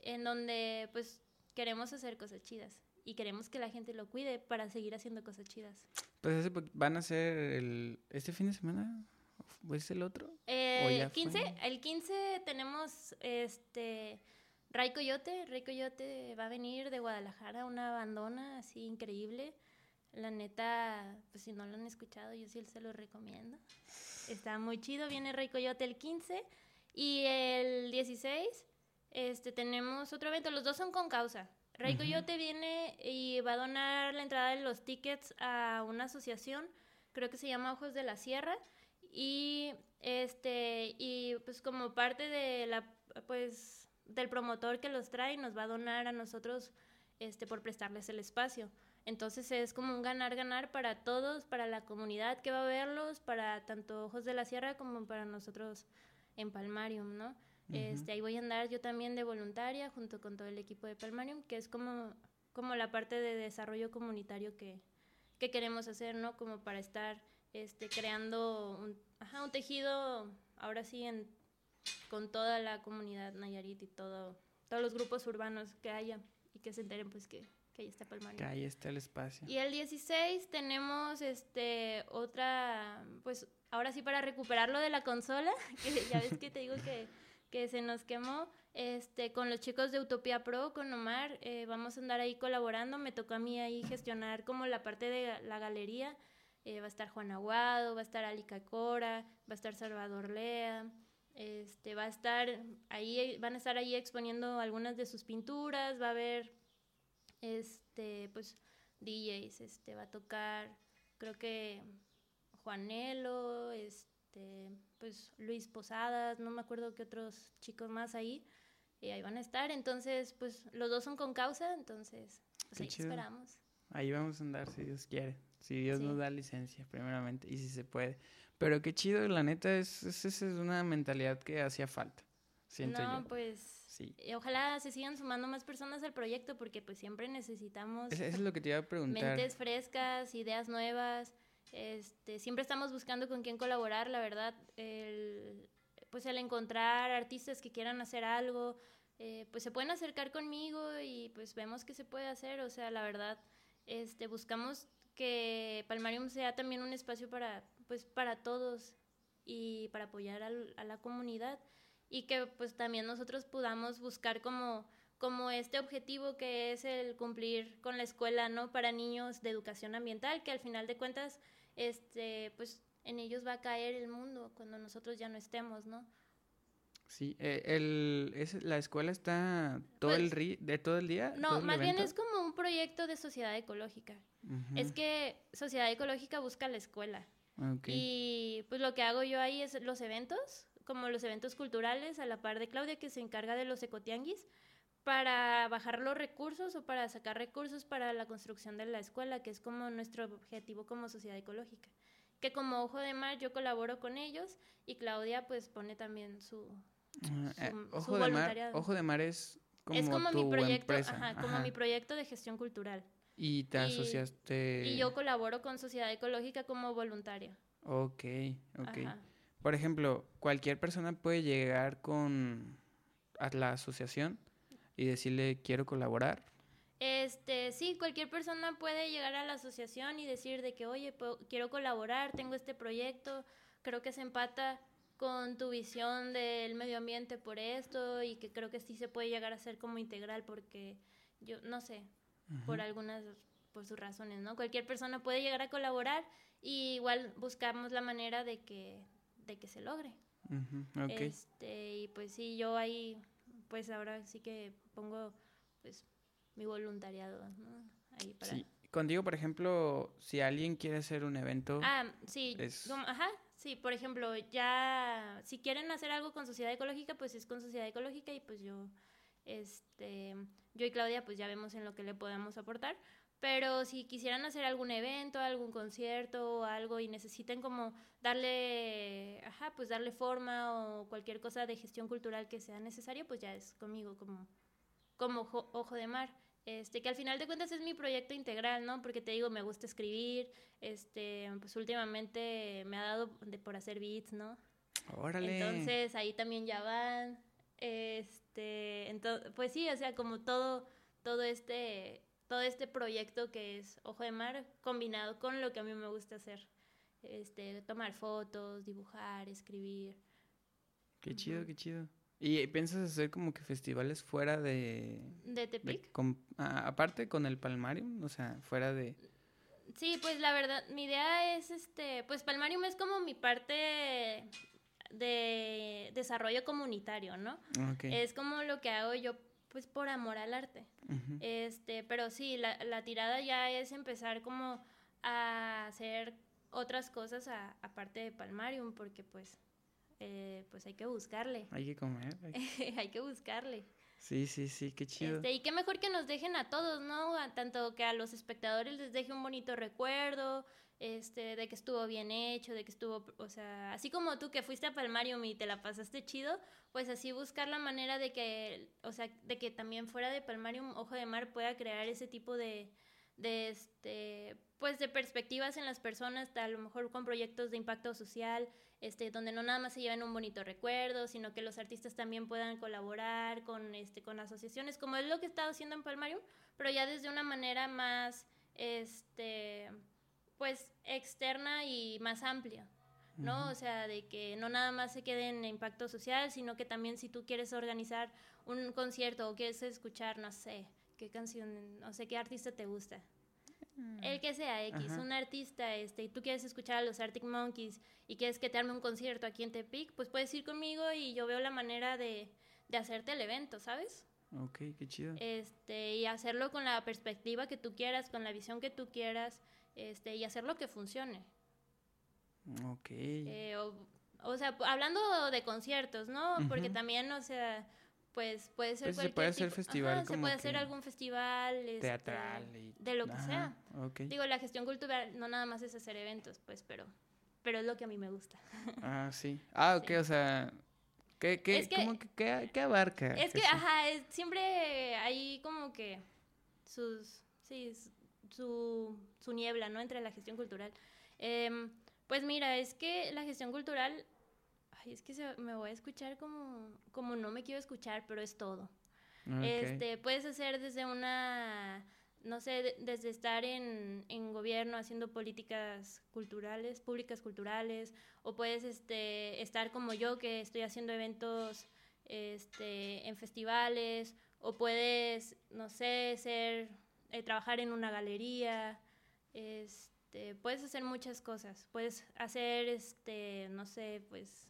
en donde pues queremos hacer cosas chidas y queremos que la gente lo cuide para seguir haciendo cosas chidas. Pues van a ser el este fin de semana o es el otro? Eh, ya 15, fue? el 15 tenemos este Ray Coyote, Ray Coyote va a venir de Guadalajara, una bandona así increíble. La neta, pues si no lo han escuchado, yo sí se lo recomiendo. Está muy chido. Viene Rey Coyote el 15 y el 16 este, tenemos otro evento. Los dos son con causa. Rey Coyote viene y va a donar la entrada de los tickets a una asociación, creo que se llama Ojos de la Sierra. Y este, y pues como parte de la, pues, del promotor que los trae, nos va a donar a nosotros este, por prestarles el espacio. Entonces es como un ganar-ganar para todos, para la comunidad que va a verlos, para tanto Ojos de la Sierra como para nosotros en Palmarium, ¿no? este, ahí voy a andar yo también de voluntaria junto con todo el equipo de Palmarium, que es como, como la parte de desarrollo comunitario que, que queremos hacer, ¿no? Como para estar este, creando un, ajá, un tejido, ahora sí, en, con toda la comunidad Nayarit y todo, todos los grupos urbanos que haya y que se enteren pues que, que ahí está Palmarium. Que ahí está el espacio. Y el 16 tenemos este otra, pues ahora sí para recuperarlo de la consola, que ya ves que te digo que, que se nos quemó, este, con los chicos de Utopía Pro, con Omar, eh, vamos a andar ahí colaborando, me tocó a mí ahí gestionar como la parte de la galería, eh, va a estar Juan Aguado, va a estar Alica Cora, va a estar Salvador Lea, este, va a estar ahí, van a estar ahí exponiendo algunas de sus pinturas, va a haber, este, pues, DJs, este, va a tocar, creo que Juanelo, este, pues Luis Posadas, no me acuerdo qué otros chicos más ahí, y ahí van a estar. Entonces, pues los dos son con causa, entonces, pues ahí esperamos. Ahí vamos a andar si Dios quiere, si Dios nos da licencia, primeramente, y si se puede. Pero qué chido, la neta, es, es, es una mentalidad que hacía falta, siento no, pues... Sí. Ojalá se sigan sumando más personas al proyecto porque pues siempre necesitamos... Eso es lo que te iba a preguntar. Mentes frescas, ideas nuevas. Este, siempre estamos buscando con quién colaborar, la verdad. El, pues el encontrar artistas que quieran hacer algo, eh, pues se pueden acercar conmigo y pues vemos que se puede hacer. O sea, la verdad, este, buscamos que Palmarium sea también un espacio para, pues, para todos y para apoyar a la comunidad y que pues también nosotros podamos buscar como como este objetivo que es el cumplir con la escuela, ¿no? Para niños de educación ambiental, que al final de cuentas este, pues en ellos va a caer el mundo cuando nosotros ya no estemos, ¿no? Sí, eh, el, es, la escuela está todo el pues de todo el día. No, más bien es como un proyecto de sociedad ecológica. Es que sociedad ecológica busca la escuela. Y pues lo que hago yo ahí es los eventos, como los eventos culturales, a la par de Claudia que se encarga de los ecotianguis, para bajar los recursos o para sacar recursos para la construcción de la escuela, que es como nuestro objetivo como sociedad ecológica. Que como Ojo de Mar yo colaboro con ellos y Claudia pues pone también su, ah, eh, Ojo de Mar, Ojo de Mar es como, es como mi proyecto, ajá, como mi proyecto de gestión cultural. Y te asociaste. Y yo colaboro con Sociedad Ecológica como voluntaria. Ok, ok. Por ejemplo, cualquier persona puede llegar con a la asociación y decirle quiero colaborar? Este, sí, cualquier persona puede llegar a la asociación y decir de que, oye, quiero colaborar, tengo este proyecto, creo que se empata con tu visión del medio ambiente por esto y que creo que sí se puede llegar a ser como integral porque yo no sé, por algunas por sus razones, ¿no? Cualquier persona puede llegar a colaborar y igual buscamos la manera de que de que se logre. Este, y pues sí, yo ahí pues ahora sí que pongo pues mi voluntariado, ¿no? Ahí para... Sí. Contigo, por ejemplo, si alguien quiere hacer un evento... Ah, sí, ajá, sí, por ejemplo, ya, si quieren hacer algo con Sociedad Ecológica, pues es con Sociedad Ecológica y pues yo, este, yo y Claudia, pues ya vemos en lo que le podemos aportar. Pero si quisieran hacer algún evento, algún concierto o algo y necesiten como darle, ajá, pues darle forma o cualquier cosa de gestión cultural que sea necesario, pues ya es conmigo como, como ojo, de mar. Este, que al final de cuentas es mi proyecto integral, ¿no? Porque te digo, me gusta escribir, este, pues últimamente me ha dado de por hacer beats, ¿no? Órale. Entonces ahí también ya van, este, entonces, pues sí, o sea, como todo, todo este todo este proyecto que es Ojo de Mar combinado con lo que a mí me gusta hacer. Este, tomar fotos, dibujar, escribir. Qué chido, qué chido. ¿Y piensas hacer como que festivales fuera de... ¿De Tepic? aparte con el Palmarium, o sea, fuera de... Sí, pues la verdad, mi idea es, este, pues Palmarium es como mi parte de desarrollo comunitario, ¿no? Es como lo que hago yo, pues por amor al arte. Este, pero sí, la, la, tirada ya es empezar como a hacer otras cosas aparte de Palmarium, porque pues, eh, pues hay que buscarle. Hay que comer. hay que buscarle. Sí, sí, sí, qué chido. Este, y qué mejor que nos dejen a todos, ¿no? tanto que a los espectadores les deje un bonito recuerdo, este, de que estuvo bien hecho, de que estuvo, o sea, así como tú que fuiste a Palmarium y te la pasaste chido, pues así buscar la manera de que, o sea, de que también fuera de Palmarium, Ojo de Mar pueda crear ese tipo de, de este, pues de perspectivas en las personas, a lo mejor con proyectos de impacto social, este, donde no nada más se lleven un bonito recuerdo, sino que los artistas también puedan colaborar con, este, con asociaciones, como es lo que he estado haciendo en Palmarium, pero ya desde una manera más, este, pues, externa y más amplia. ¿no? O sea, de que no nada más se quede en impacto social, sino que también si tú quieres organizar un concierto o quieres escuchar, no sé, qué canción, no sé qué artista te gusta. El que sea X, un artista, este, y tú quieres escuchar a los Arctic Monkeys y quieres que te arme un concierto aquí en Tepic, pues puedes ir conmigo y yo veo la manera de, de hacerte el evento, ¿sabes? Ok, qué chido. Este, y hacerlo con la perspectiva que tú quieras, con la visión que tú quieras, este, y hacerlo que funcione. Ok. Eh, o, sea, hablando de conciertos, ¿no? Porque también, o sea, pues puede ser pues se puede hacer festival se puede hacer algún festival este, teatral de lo que sea digo la gestión cultural no nada más es hacer eventos pues pero pero es lo que a mí me gusta ah sí ah ok o sea ¿Qué, qué, qué, abarca? Es que, ajá, siempre hay como que sus, sí, su, su niebla, ¿no? Entre la gestión cultural. Em, pues mira, es que la gestión cultural ay, es que me voy a escuchar como, como no me quiero escuchar, pero es todo. Este, puedes hacer desde una, no sé, desde estar en, en, gobierno haciendo políticas culturales, públicas culturales, o puedes este, estar como yo que estoy haciendo eventos este, en festivales, o puedes, no sé, ser, eh, trabajar en una galería, este, puedes hacer muchas cosas, puedes hacer, este, no sé, pues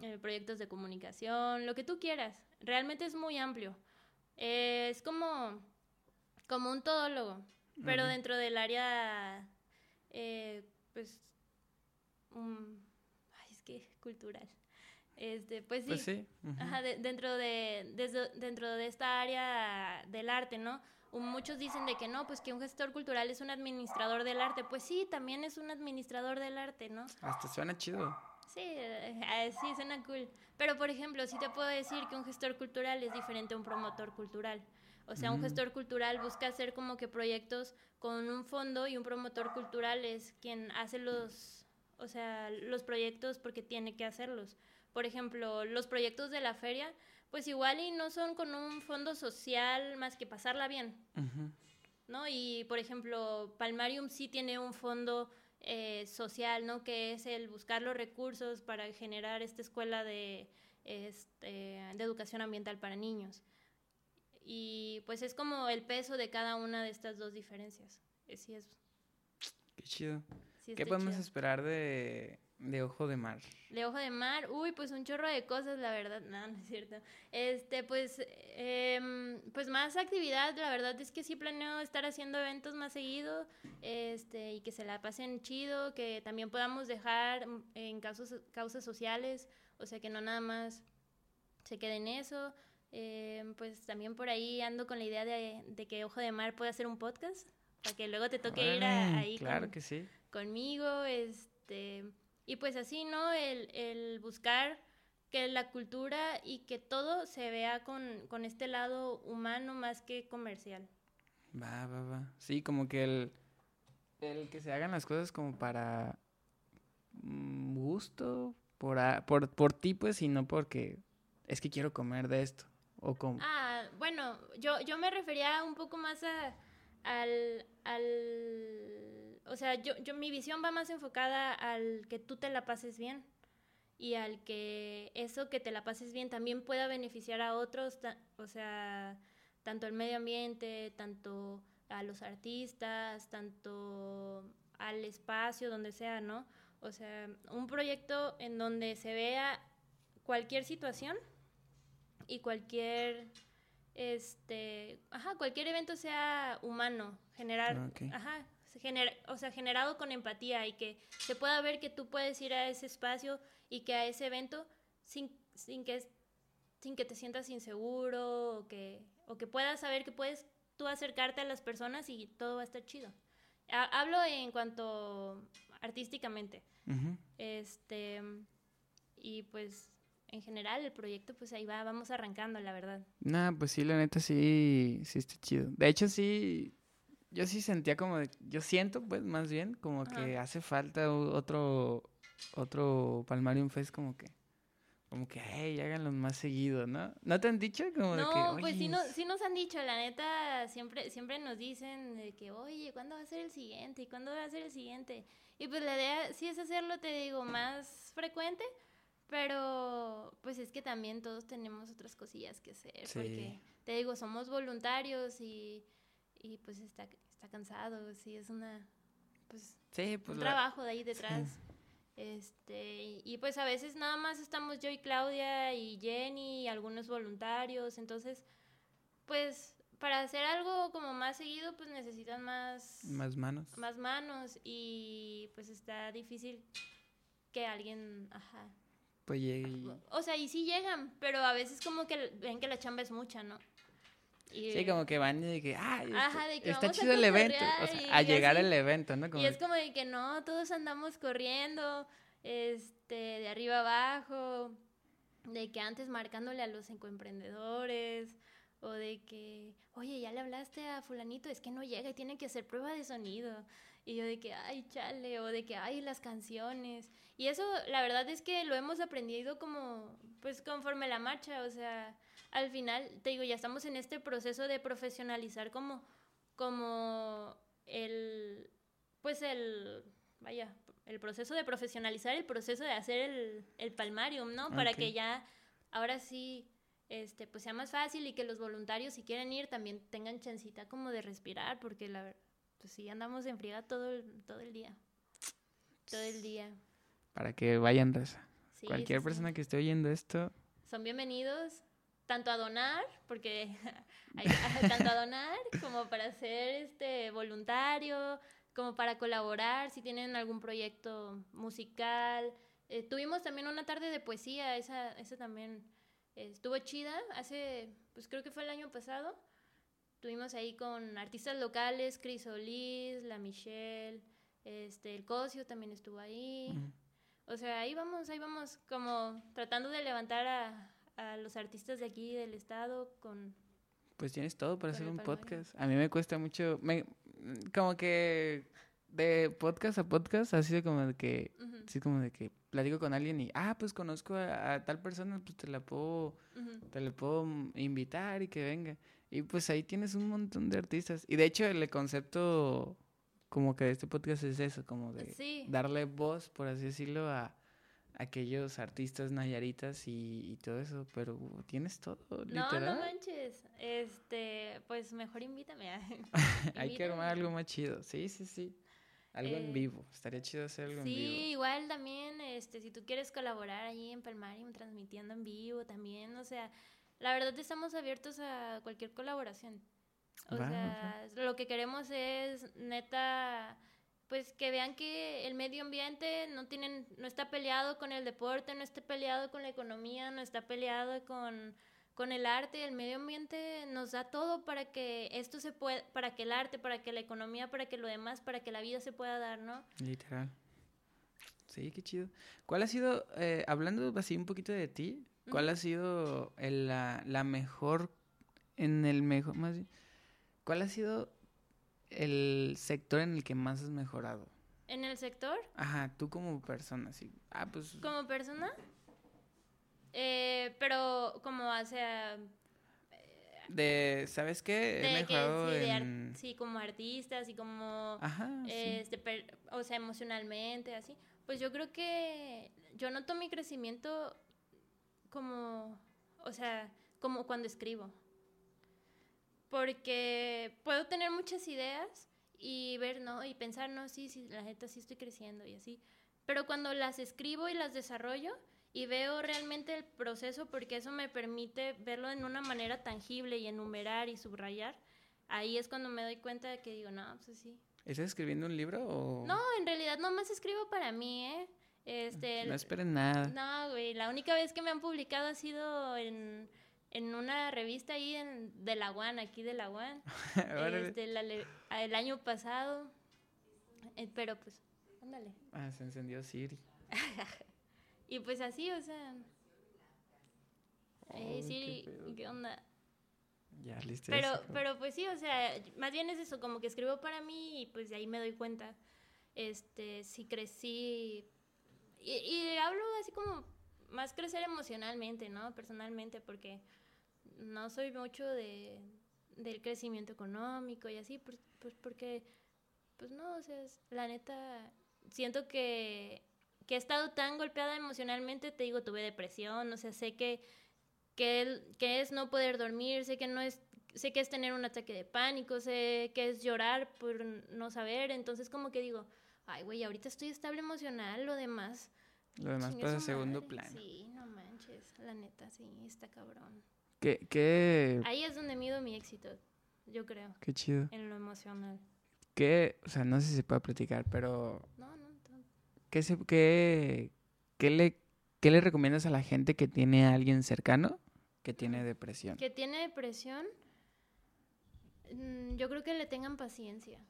eh, proyectos de comunicación, lo que tú quieras. Realmente es muy amplio. es como, como un todólogo, pero dentro del área, eh, pues, ay, es que cultural. Este, pues sí, pues dentro, de, dentro de esta área del arte, ¿no? Muchos dicen de que no, pues que un gestor cultural es un administrador del arte. Pues sí, también es un administrador del arte, ¿no? Hasta suena chido. Sí, eh, sí, suena cool. Pero, por ejemplo, sí te puedo decir que un gestor cultural es diferente a un promotor cultural. O sea, un mm. gestor cultural busca hacer como que proyectos con un fondo y un promotor cultural es quien hace los, o sea, los proyectos porque tiene que hacerlos. Por ejemplo, los proyectos de la feria, pues igual y no son con un fondo social más que pasarla bien. ¿No? Y, por ejemplo, Palmarium sí tiene un fondo eh, social, ¿no? Que es el buscar los recursos para generar esta escuela de, este, de educación ambiental para niños. Y pues es como el peso de cada una de estas dos diferencias. Eh, es. Qué chido. ¿Qué podemos esperar de, de Ojo de Mar. De Ojo de Mar, uy, pues un chorro de cosas, la verdad, no, no es cierto. Este, pues, em, pues más actividad, la verdad es que sí planeo estar haciendo eventos más seguido, este, y que se la pasen chido, que también podamos dejar en casos, causas sociales, o sea, que no nada más se quede en eso. Em, pues también por ahí ando con la idea de, de, que Ojo de Mar pueda hacer un podcast, para que luego te toque ir ahí claro que sí. conmigo, este y pues así, ¿no? El, el buscar que la cultura y que todo se vea con, con, este lado humano más que comercial. Va, va, va. Sí, como que el, el que se hagan las cosas como para mm, gusto, por, por, por ti, pues, y no porque es que quiero comer de esto. O como... Ah, bueno, yo, yo me refería un poco más a, al, al o sea, yo, yo, mi visión va más enfocada al que tú te la pases bien y al que eso que te la pases bien también pueda beneficiar a otros, o sea, tanto el medio ambiente, tanto a los artistas, tanto al espacio, donde sea, ¿no? O sea, un proyecto en donde se vea cualquier situación y cualquier este, ajá, cualquier evento sea humano, generar, ah, ajá, o sea, generado con empatía y que se pueda ver que tú puedes ir a ese espacio y que a ese evento sin, sin que sin que te sientas inseguro o que, o que puedas saber que puedes tú acercarte a las personas y todo va a estar chido. Hablo en cuanto artísticamente. Este y pues en general el proyecto pues ahí va, vamos arrancando, la verdad. Nah, pues sí, la neta sí, sí está chido. De hecho sí, yo sí sentía como, yo siento pues más bien como que hace falta otro, otro Palmarium Fest como que, como que, hey, háganlo más seguido, ¿no? ¿No te han dicho? Como no, de que, pues sí, no, sí nos han dicho, la neta, siempre, siempre nos dicen de que, oye, ¿cuándo va a ser el siguiente? ¿Y cuándo va a ser el siguiente? Y pues la idea sí es hacerlo, te digo, más frecuente, pero pues es que también todos tenemos otras cosillas que hacer, porque te digo, somos voluntarios y, y pues está, está cansado, sí, es una, pues, pues un trabajo de ahí detrás. Este, y pues a veces nada más estamos yo y Claudia y Jenny y algunos voluntarios, entonces, pues para hacer algo como más seguido, pues necesitan más... Más manos. Más manos y pues está difícil que alguien, ajá, pues llegue O sea, y sí llegan, pero a veces como que ven que la chamba es mucha, ¿no? Sí, como que van y de que, ah, está, chido el evento, o sea, a llegar al evento, ¿no? y es como de que no, todos andamos corriendo, este, de arriba abajo, de que antes marcándole a los emprendedores, o de que, oye, ya le hablaste a fulanito, es que no llega y tiene que hacer prueba de sonido. Y yo de que, ay, chale, o de que, ay, las canciones. Y eso, la verdad es que lo hemos aprendido como, pues, conforme la marcha. O sea, al final, te digo, ya estamos en este proceso de profesionalizar como, como el, pues, el, vaya, el proceso de profesionalizar el proceso de hacer el, el palmarium, ¿no? Para que ya, ahora sí, este, pues sea más fácil y que los voluntarios, si quieren ir, también tengan chancita como de respirar, porque la verdad pues sí, andamos en friega todo el, todo el día. Todo el día. Para que vayan, Raza. Cualquier persona que esté oyendo esto. Son bienvenidos tanto a donar, porque hay, tanto a donar como para ser este voluntario, como para colaborar si tienen algún proyecto musical. Eh, tuvimos también una tarde de poesía, esa, esa también estuvo chida, hace, pues creo que fue el año pasado. Estuvimos ahí con artistas locales, Cris Solís, La Michelle, este, el Cosio también estuvo ahí. O sea, ahí vamos, ahí vamos como tratando de levantar a, a los artistas de aquí del estado con... Pues tienes todo para hacer un podcast. A mí me cuesta mucho, me, como que de podcast a podcast, así de como de que, así como de que platico con alguien y, ah, pues conozco a, tal persona, pues te la puedo, te la puedo invitar y que venga. Y pues ahí tienes un montón de artistas. Y de hecho el concepto como que de este podcast es eso, como de darle voz, por así decirlo, a, aquellos artistas nayaritas y, todo eso, pero tienes todo, no, No, manches, este, pues mejor invítame. Hay que armar algo más chido, sí, sí, sí. Algo en eh, vivo, estaría chido hacer algo en vivo. Sí, igual también, este, si tú quieres colaborar ahí en Palmarium transmitiendo en vivo también, o sea, la verdad estamos abiertos a cualquier colaboración. O sea, lo que queremos es neta pues que vean que el medio ambiente no tienen no está peleado con el deporte, no está peleado con la economía, no está peleado con, con el arte, el medio ambiente nos da todo para que esto se pueda, para que el arte, para que la economía, para que lo demás, para que la vida se pueda dar, ¿no? Literal. Sí, qué chido. ¿Cuál ha sido, eh, hablando así un poquito de ti, ¿Cuál ha sido la, la, mejor, en el mejor, más bien, cuál ha sido el sector en el que más has mejorado? ¿En el sector? Ajá, tú como persona, sí. Ah, pues. ¿Como persona? Eh, pero como hacia... De, ¿sabes qué? He mejorado sí, sí, como artista, así como... Ajá, este, o sea, emocionalmente, así. Pues yo creo que yo noto mi crecimiento como, o sea, como cuando escribo. Porque puedo tener muchas ideas y ver, ¿no? Y pensar, no, sí, sí, la neta sí estoy creciendo y así. Pero cuando las escribo y las desarrollo y veo realmente el proceso, porque eso me permite verlo en una manera tangible y enumerar y subrayar, ahí es cuando me doy cuenta de que digo, no, pues sí. ¿Estás escribiendo un libro o...? No, en realidad nomás escribo para mí, ¿eh? Este, no esperen nada. No, güey, la única vez que me han publicado ha sido en, en una revista ahí en, de la UAN, aquí de la UAN. este, el año pasado. Eh, pero pues, ándale. Ah, se encendió Siri. y pues así, o sea... eh, Siri, qué, onda? Ya, listo. Pero, pero pues sí, o sea, más bien es eso, como que escribo para mí y pues de ahí me doy cuenta. Este, si crecí y, hablo así como más crecer emocionalmente, ¿no? Personalmente, porque no soy mucho de, del crecimiento económico y así, pues, pues porque, pues no, o sea, la neta, siento que, que he estado tan golpeada emocionalmente, te digo, tuve depresión, o sea, sé que, que, que es no poder dormir, sé que no es sé que es tener un ataque de pánico, sé que es llorar por no saber, entonces como que digo, ay, güey, ahorita estoy estable emocional, lo demás. Lo demás pasa a segundo plano. Sí, no manches, la neta, sí, está cabrón. ¿Qué, qué? Ahí es donde mido mi éxito, yo creo. Qué chido. En lo emocional. ¿Qué, o sea, no sé si se puede platicar, pero... No, no, ¿Qué, se, qué, qué, le, ¿Qué le recomiendas a la gente que tiene a alguien cercano que tiene depresión? Que tiene depresión, mm, yo creo que le tengan paciencia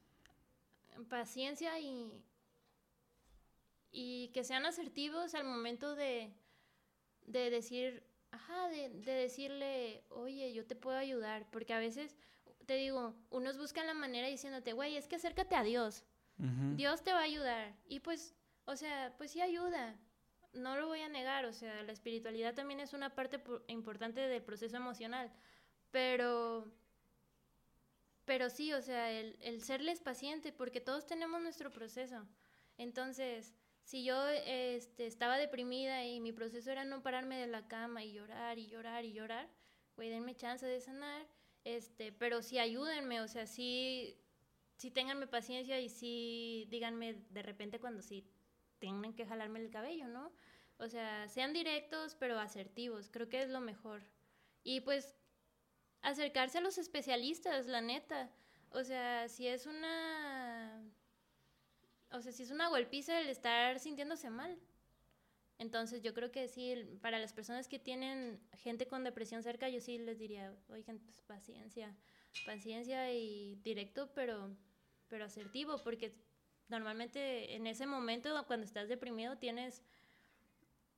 paciencia y, y que sean asertivos al momento de, de decir, ajá, de, decirle, oye, yo te puedo ayudar, porque a veces, te digo, unos buscan la manera diciéndote, güey, es que acércate a Dios, Dios te va a ayudar, y pues, o sea, pues sí ayuda, no lo voy a negar, o sea, la espiritualidad también es una parte importante del proceso emocional, pero pero sí, o sea, el, el serles paciente, porque todos tenemos nuestro proceso. Entonces, si yo este, estaba deprimida y mi proceso era no pararme de la cama y llorar y llorar y llorar, güey, denme chance de sanar, este, pero sí ayúdenme, o sea, sí, sí ténganme paciencia y sí díganme de repente cuando sí tengan que jalarme el cabello, ¿no? O sea, sean directos pero asertivos, creo que es lo mejor. Y pues acercarse a los especialistas, la neta. O sea, si es una... O sea, si es una golpiza el estar sintiéndose mal. Entonces yo creo que sí, para las personas que tienen gente con depresión cerca, yo sí les diría, oigan, pues paciencia, paciencia y directo, pero, pero asertivo, porque normalmente en ese momento, cuando estás deprimido, tienes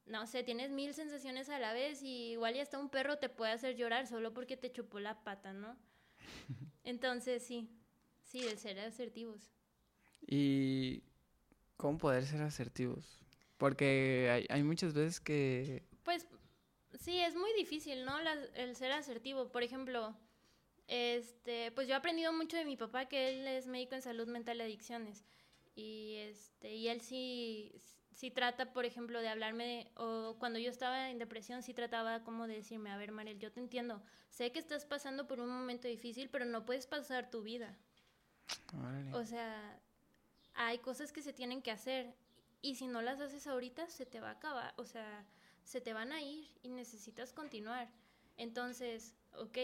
no sé, tienes mil sensaciones a la vez y igual y hasta un perro te puede hacer llorar solo porque te chupó la pata, ¿no? Entonces, sí, sí, de ser asertivos. ¿Y cómo poder ser asertivos? Porque hay, hay muchas veces que... Pues sí, es muy difícil, ¿no? el ser asertivo. Por ejemplo, este, pues yo he aprendido mucho de mi papá, que él es médico en salud mental y adicciones. Y, este, y él sí si trata, por ejemplo, de hablarme, o cuando yo estaba en depresión, sí trataba como de decirme, a ver, Mariel, yo te entiendo, sé que estás pasando por un momento difícil, pero no puedes pasar tu vida. O sea, hay cosas que se tienen que hacer y si no las haces ahorita, se te va a acabar, o sea, se te van a ir y necesitas continuar. Entonces, ok,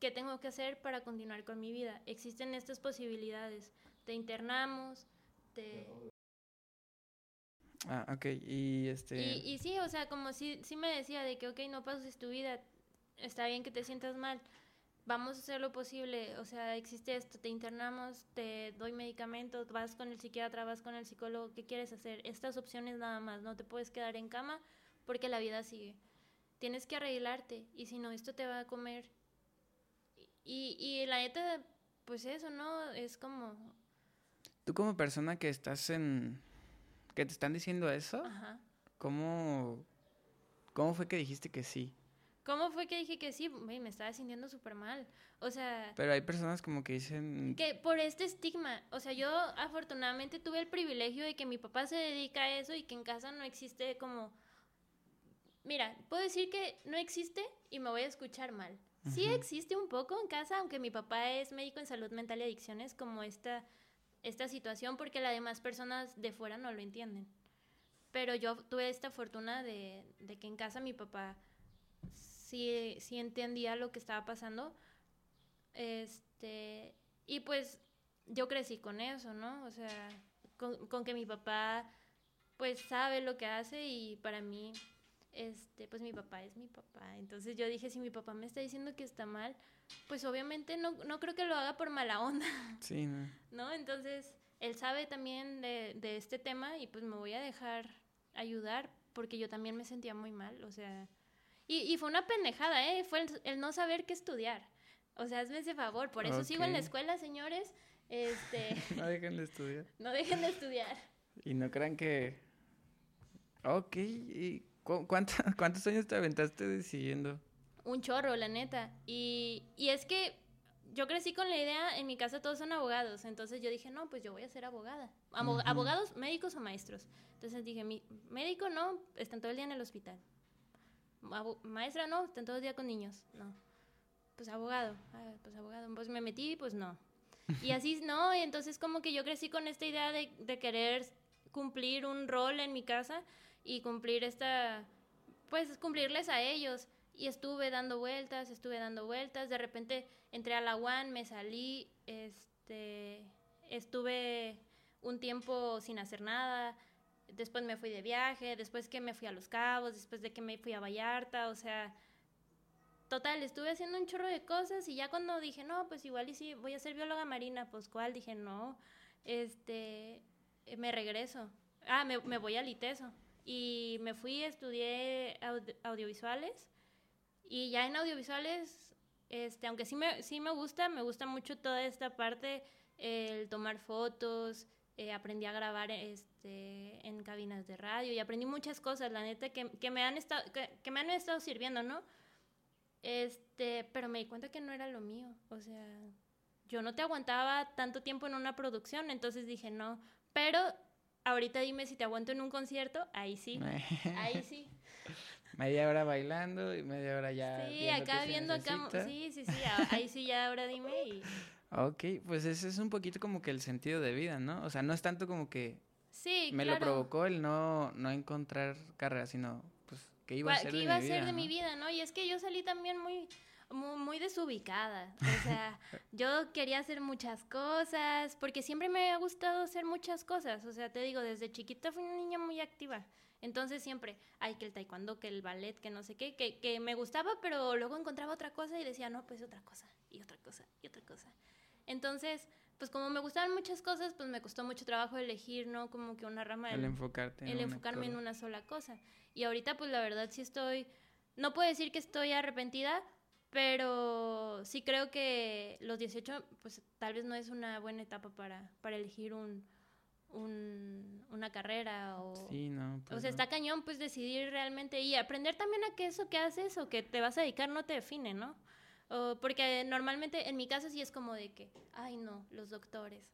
¿qué tengo que hacer para continuar con mi vida? Existen estas posibilidades. Te internamos, te... Ah, ok, y este... Y, y sí, o sea, como si, si me decía de que, ok, no pases tu vida, está bien que te sientas mal, vamos a hacer lo posible, o sea, existe esto, te internamos, te doy medicamentos, vas con el psiquiatra, vas con el psicólogo, ¿qué quieres hacer? Estas opciones nada más, no te puedes quedar en cama porque la vida sigue. Tienes que arreglarte y si no, esto te va a comer. Y, y la neta, pues eso, ¿no? Es como... Tú como persona que estás en que te están diciendo eso, Ajá. ¿cómo, ¿cómo fue que dijiste que sí? ¿Cómo fue que dije que sí? me estaba sintiendo súper mal. O sea... Pero hay personas como que dicen... Que por este estigma. O sea, yo afortunadamente tuve el privilegio de que mi papá se dedica a eso y que en casa no existe como... Mira, puedo decir que no existe y me voy a escuchar mal. Sí existe un poco en casa, aunque mi papá es médico en salud mental y adicciones, como esta, esta situación, porque las demás personas de fuera no lo entienden. Pero yo tuve esta fortuna de, de que en casa mi papá sí, sí entendía lo que estaba pasando. Este, y pues yo crecí con eso, ¿no? O sea, con, con que mi papá pues sabe lo que hace y para mí este, pues mi papá es mi papá. Entonces yo dije, si mi papá me está diciendo que está mal, pues obviamente no, no creo que lo haga por mala onda. Sí, ¿no? ¿No? Entonces, él sabe también de, de, este tema y pues me voy a dejar ayudar porque yo también me sentía muy mal, o sea... Y, y fue una pendejada, ¿eh? Fue el, no saber qué estudiar. O sea, hazme ese favor. Por eso sigo en la escuela, señores. Este... no dejen de estudiar. No dejen de estudiar. Y no crean que... Ok, y ¿Cuántos años te aventaste decidiendo? Un chorro, la neta. Y, y es que yo crecí con la idea, en mi casa todos son abogados, entonces yo dije, no, pues yo voy a ser abogada. Abogados, médicos o maestros. Entonces dije, mi médico no, están todo el día en el hospital. Maestra no, están todo el día con niños. No. Pues abogado, ah, pues abogado. Pues me metí, pues no. Y así no, y entonces como que yo crecí con esta idea de, querer cumplir un rol en mi casa y cumplir esta, pues cumplirles a ellos. Y estuve dando vueltas, estuve dando vueltas, de repente entré a la me salí, este, estuve un tiempo sin hacer nada, después me fui de viaje, después que me fui a Los Cabos, después de que me fui a Vallarta, o sea, total, estuve haciendo un chorro de cosas y ya cuando dije, no, pues igual y sí, voy a ser bióloga marina, pues cuál, dije, no, este, me regreso. Ah, me, me voy al ITESO y me fui, estudié audiovisuales y ya en audiovisuales, este, aunque sí me, sí me gusta, me gusta mucho toda esta parte, el tomar fotos, eh, aprendí a grabar este, en cabinas de radio y aprendí muchas cosas, la neta, que, que me, han estado, que, me han estado sirviendo, ¿no? Este, pero me di cuenta que no era lo mío, o sea, yo no te aguantaba tanto tiempo en una producción, entonces dije, no, pero ahorita dime si te aguanto en un concierto, ahí sí, ahí sí. Media hora bailando y media hora ya. Sí, acá viendo acá. Sí, sí, sí. Ahí sí, ya ahora dime y. Ok, pues ese es un poquito como que el sentido de vida, ¿no? O sea, no es tanto como que. Sí, Me lo provocó el no, no encontrar carrera, sino pues que iba a ser de iba a ser de mi vida, ¿no? Y es que yo salí también muy muy, desubicada. O sea, yo quería hacer muchas cosas, porque siempre me ha gustado hacer muchas cosas. O sea, te digo, desde chiquita fui una niña muy activa. Entonces siempre, hay que el taekwondo, que el ballet, que no sé qué, que, que me gustaba, pero luego encontraba otra cosa y decía, no, pues otra cosa, y otra cosa, y otra cosa. Entonces, pues como me gustaban muchas cosas, pues me costó mucho trabajo elegir, ¿no? Como que una rama. El, enfocarte. El enfocarme en una sola cosa. Y ahorita, pues la verdad sí estoy, no puedo decir que estoy arrepentida, pero sí creo que los 18, pues tal vez no es una buena etapa para, para elegir un, un, una carrera o... Sí, no. Pues o sea, está cañón pues decidir realmente y aprender también a que eso que haces o que te vas a dedicar no te define, ¿no? O porque normalmente en mi caso sí es como de que, ay no, los doctores.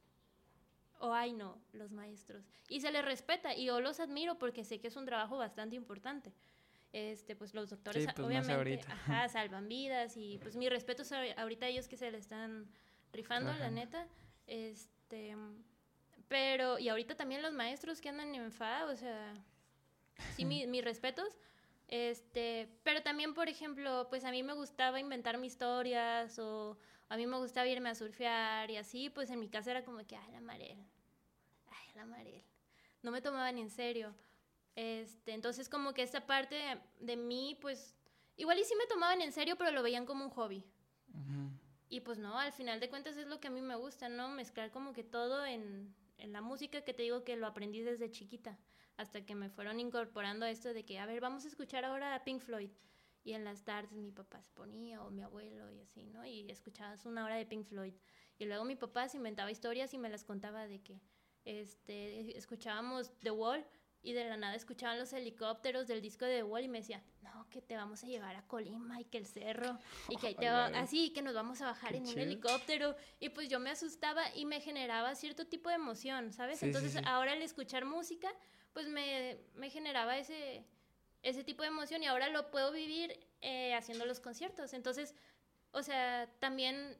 O ay no, los maestros. Y se les respeta y yo los admiro porque sé que es un trabajo bastante importante este, pues los doctores pues, obviamente ajá, salvan vidas y pues mi respeto ahorita a ellos que se le están rifando, la neta. Este, pero, y ahorita también los maestros que andan en FA, o sea, sí, mi, mis respetos. Este, pero también, por ejemplo, pues a mí me gustaba inventar mis historias o a mí me gustaba irme a surfear y así, pues en mi casa era como que, ay, la Marel, ay, la Marel. No me tomaban en serio. Este, entonces como que esta parte de, mí, pues, igual y sí me tomaban en serio, pero lo veían como un hobby. Y pues no, al final de cuentas es lo que a mí me gusta, ¿no? Mezclar como que todo en, en la música que te digo que lo aprendí desde chiquita, hasta que me fueron incorporando esto de que, a ver, vamos a escuchar ahora a Pink Floyd. Y en las tardes mi papá se ponía, o mi abuelo, y así, ¿no? Y escuchabas una hora de Pink Floyd. Y luego mi papá se inventaba historias y me las contaba de que, este, escuchábamos The Wall, y de la nada escuchaban los helicópteros del disco de The Wall y me decía, no, que te vamos a llevar a Colima y que el cerro y que ahí te va, así que nos vamos a bajar en un helicóptero y pues yo me asustaba y me generaba cierto tipo de emoción, ¿sabes? Entonces ahora al escuchar música pues me, me, generaba ese, ese tipo de emoción y ahora lo puedo vivir eh, haciendo los conciertos. Entonces o sea, también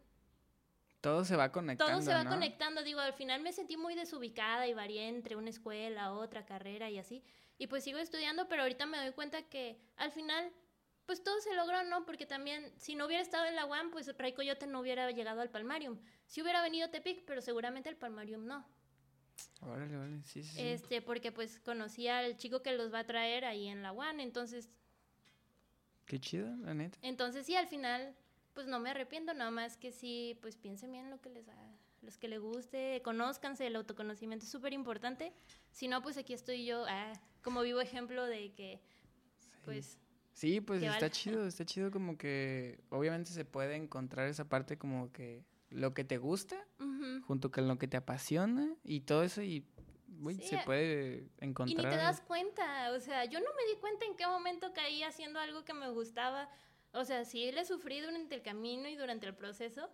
todo se va conectando. Todo se va conectando. Digo, al final me sentí muy desubicada y varié entre una escuela, otra carrera y así. Y pues sigo estudiando, pero ahorita me doy cuenta que al final, pues todo se logró, ¿no? Porque también, si no hubiera estado en la UAM, pues Ray Coyote no hubiera llegado al Palmarium. Si hubiera venido Tepic, pero seguramente el Palmarium no. Órale, órale, sí, sí. Este, porque pues conocí al chico que los va a traer ahí en la UAM, entonces... Qué chido, la neta. Entonces sí, al final pues no me arrepiento, nada más que sí, pues piensen bien lo que les haga, los que les guste, conózcanse, el autoconocimiento es súper importante. Si no, pues aquí estoy yo ah, como vivo ejemplo de que, pues... Sí, pues está chido, está chido como que obviamente se puede encontrar esa parte como que lo que te gusta junto con lo que te apasiona y todo eso y se puede encontrar. Y ni te das cuenta, o sea, yo no me di cuenta en qué momento caí haciendo algo que me gustaba o sea, sí le sufrí durante el camino y durante el proceso,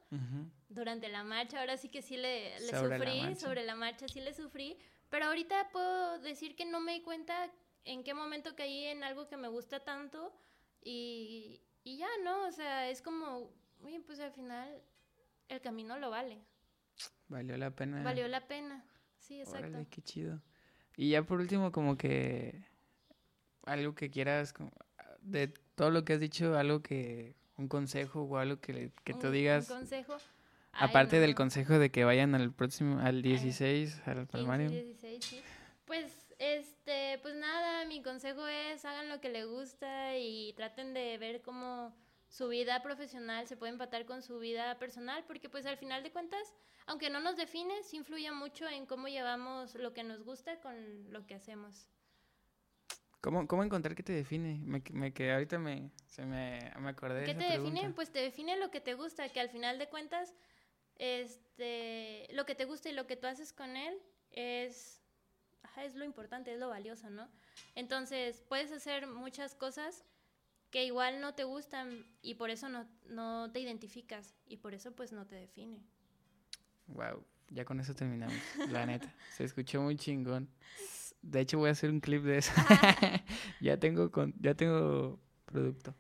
durante la marcha, ahora sí que sí le, sufrí, sobre la marcha sí le sufrí, pero ahorita puedo decir que no me di cuenta en qué momento caí en algo que me gusta tanto y, y ya, ¿no? O sea, es como, oye, pues al final el camino lo vale. Valió la pena. Valió la pena, sí, exacto. Órale, qué chido. Y ya por último, como que algo que quieras de todo lo que has dicho, algo que, un consejo o algo que, que tú digas. Un consejo. aparte del consejo de que vayan al próximo, al 16, al palmario. 16, sí. Pues, este, pues nada, mi consejo es hagan lo que les gusta y traten de ver cómo su vida profesional se puede empatar con su vida personal, porque pues al final de cuentas, aunque no nos define, sí influye mucho en cómo llevamos lo que nos gusta con lo que hacemos. ¿Cómo, ¿Cómo encontrar qué te define? Me, me que ahorita me, se me, me acordé ¿Qué te define? Pues te define lo que te gusta, que al final de cuentas, este, lo que te gusta y lo que tú haces con él es, es lo importante, es lo valioso, ¿no? Entonces, puedes hacer muchas cosas que igual no te gustan y por eso no, no te identificas y por eso pues no te define. Wow, ya con eso terminamos, la neta. Se escuchó muy chingón. De hecho, voy a hacer un clip de eso. ya tengo con, ya tengo producto.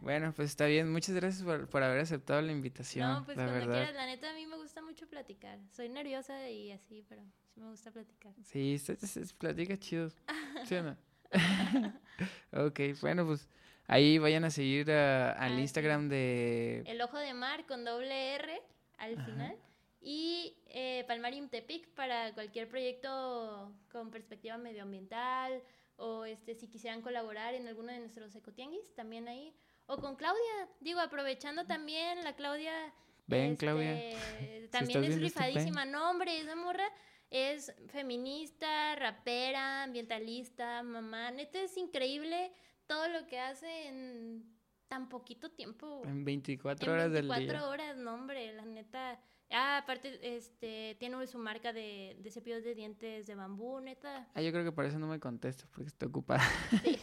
Bueno, pues está bien. Muchas gracias por, haber aceptado la invitación. No, pues la cuando verdad. quieras. La neta, a mí me gusta mucho platicar. Soy nerviosa y así, pero sí me gusta platicar. Sí, se, platica chido. ¿Sí o no? ok, bueno, pues ahí vayan a seguir al ah, Instagram de... El Ojo de Mar con doble R al final y eh, Palmarium Tepic para cualquier proyecto con perspectiva medioambiental o este si quisieran colaborar en alguno de nuestros ecotianguis, también ahí. O con Claudia, digo, aprovechando también la Claudia. Ven, este, Claudia. También es este rifadísima. No, hombre, esa morra es feminista, rapera, ambientalista, mamá. Neta es increíble todo lo que hace en tan poquito tiempo. En 24 horas del día. 24 horas, no, hombre, la neta Ah, aparte, este, tiene su marca de, de cepillos de dientes de bambú, neta. Ah, yo creo que por eso no me contesta, porque estoy ocupada. Sí.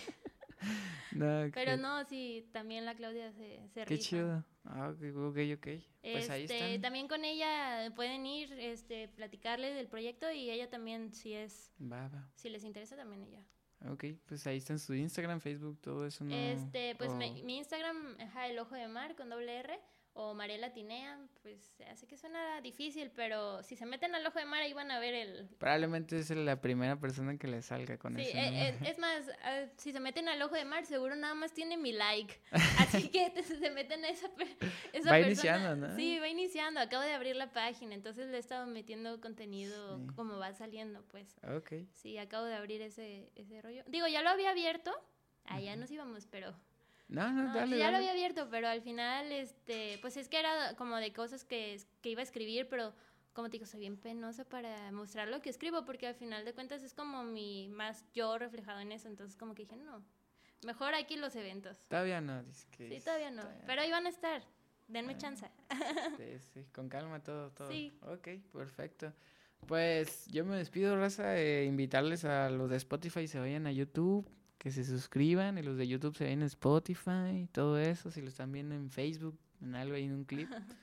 Pero no, sí, también la Claudia se, se Qué chido. Ah, ok, ok, ok. Pues ahí este, están. También con ella pueden ir, este, platicarle del proyecto y ella también, si es... Va, va. Si les interesa, también ella. Ok, pues ahí están su Instagram, Facebook, todo eso, ¿no? Este, pues mi, mi Instagram, es el ojo de mar con doble R o Mariela Tinea, pues hace que suena difícil, pero si se meten al ojo de mar ahí van a ver el... Probablemente es la primera persona que le salga con eso. Sí, eh, eh, es, más, ah, si se meten al ojo de mar seguro nada más tiene mi like, así que se meten a esa, esa va iniciando, ¿no? Sí, va iniciando, acabo de abrir la página, entonces le he estado metiendo contenido como va saliendo, pues. Ok. Sí, acabo de abrir ese, ese rollo. Digo, ya lo había abierto, allá nos íbamos, pero no, no, dale. Ya lo había abierto, pero al final, este, pues es que era como de cosas que, que iba a escribir, pero como te digo, soy bien penosa para mostrar lo que escribo, porque al final de cuentas es como mi más yo reflejado en eso, entonces como que dije, no, mejor aquí los eventos. Todavía no, Sí, todavía no, pero ahí van a estar, denme ah, chance. sí, sí, con calma todo, todo. Sí. Ok, perfecto. Pues yo me despido, Raza, de invitarles a los de Spotify se vayan a YouTube, que se suscriban y los de YouTube se ven en Spotify, todo eso, si lo están viendo en Facebook, en algo ahí en un clip,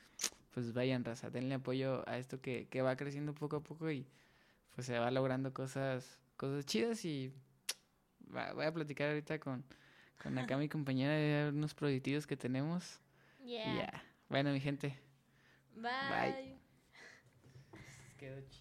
pues vayan, raza, denle apoyo a esto que, que va creciendo poco a poco y pues se va logrando cosas, cosas chidas y voy a platicar ahorita con, con acá mi compañera de unos proyectos que tenemos. Yeah. Ya. Bueno, mi gente. Bye. Bye. Quedó chido.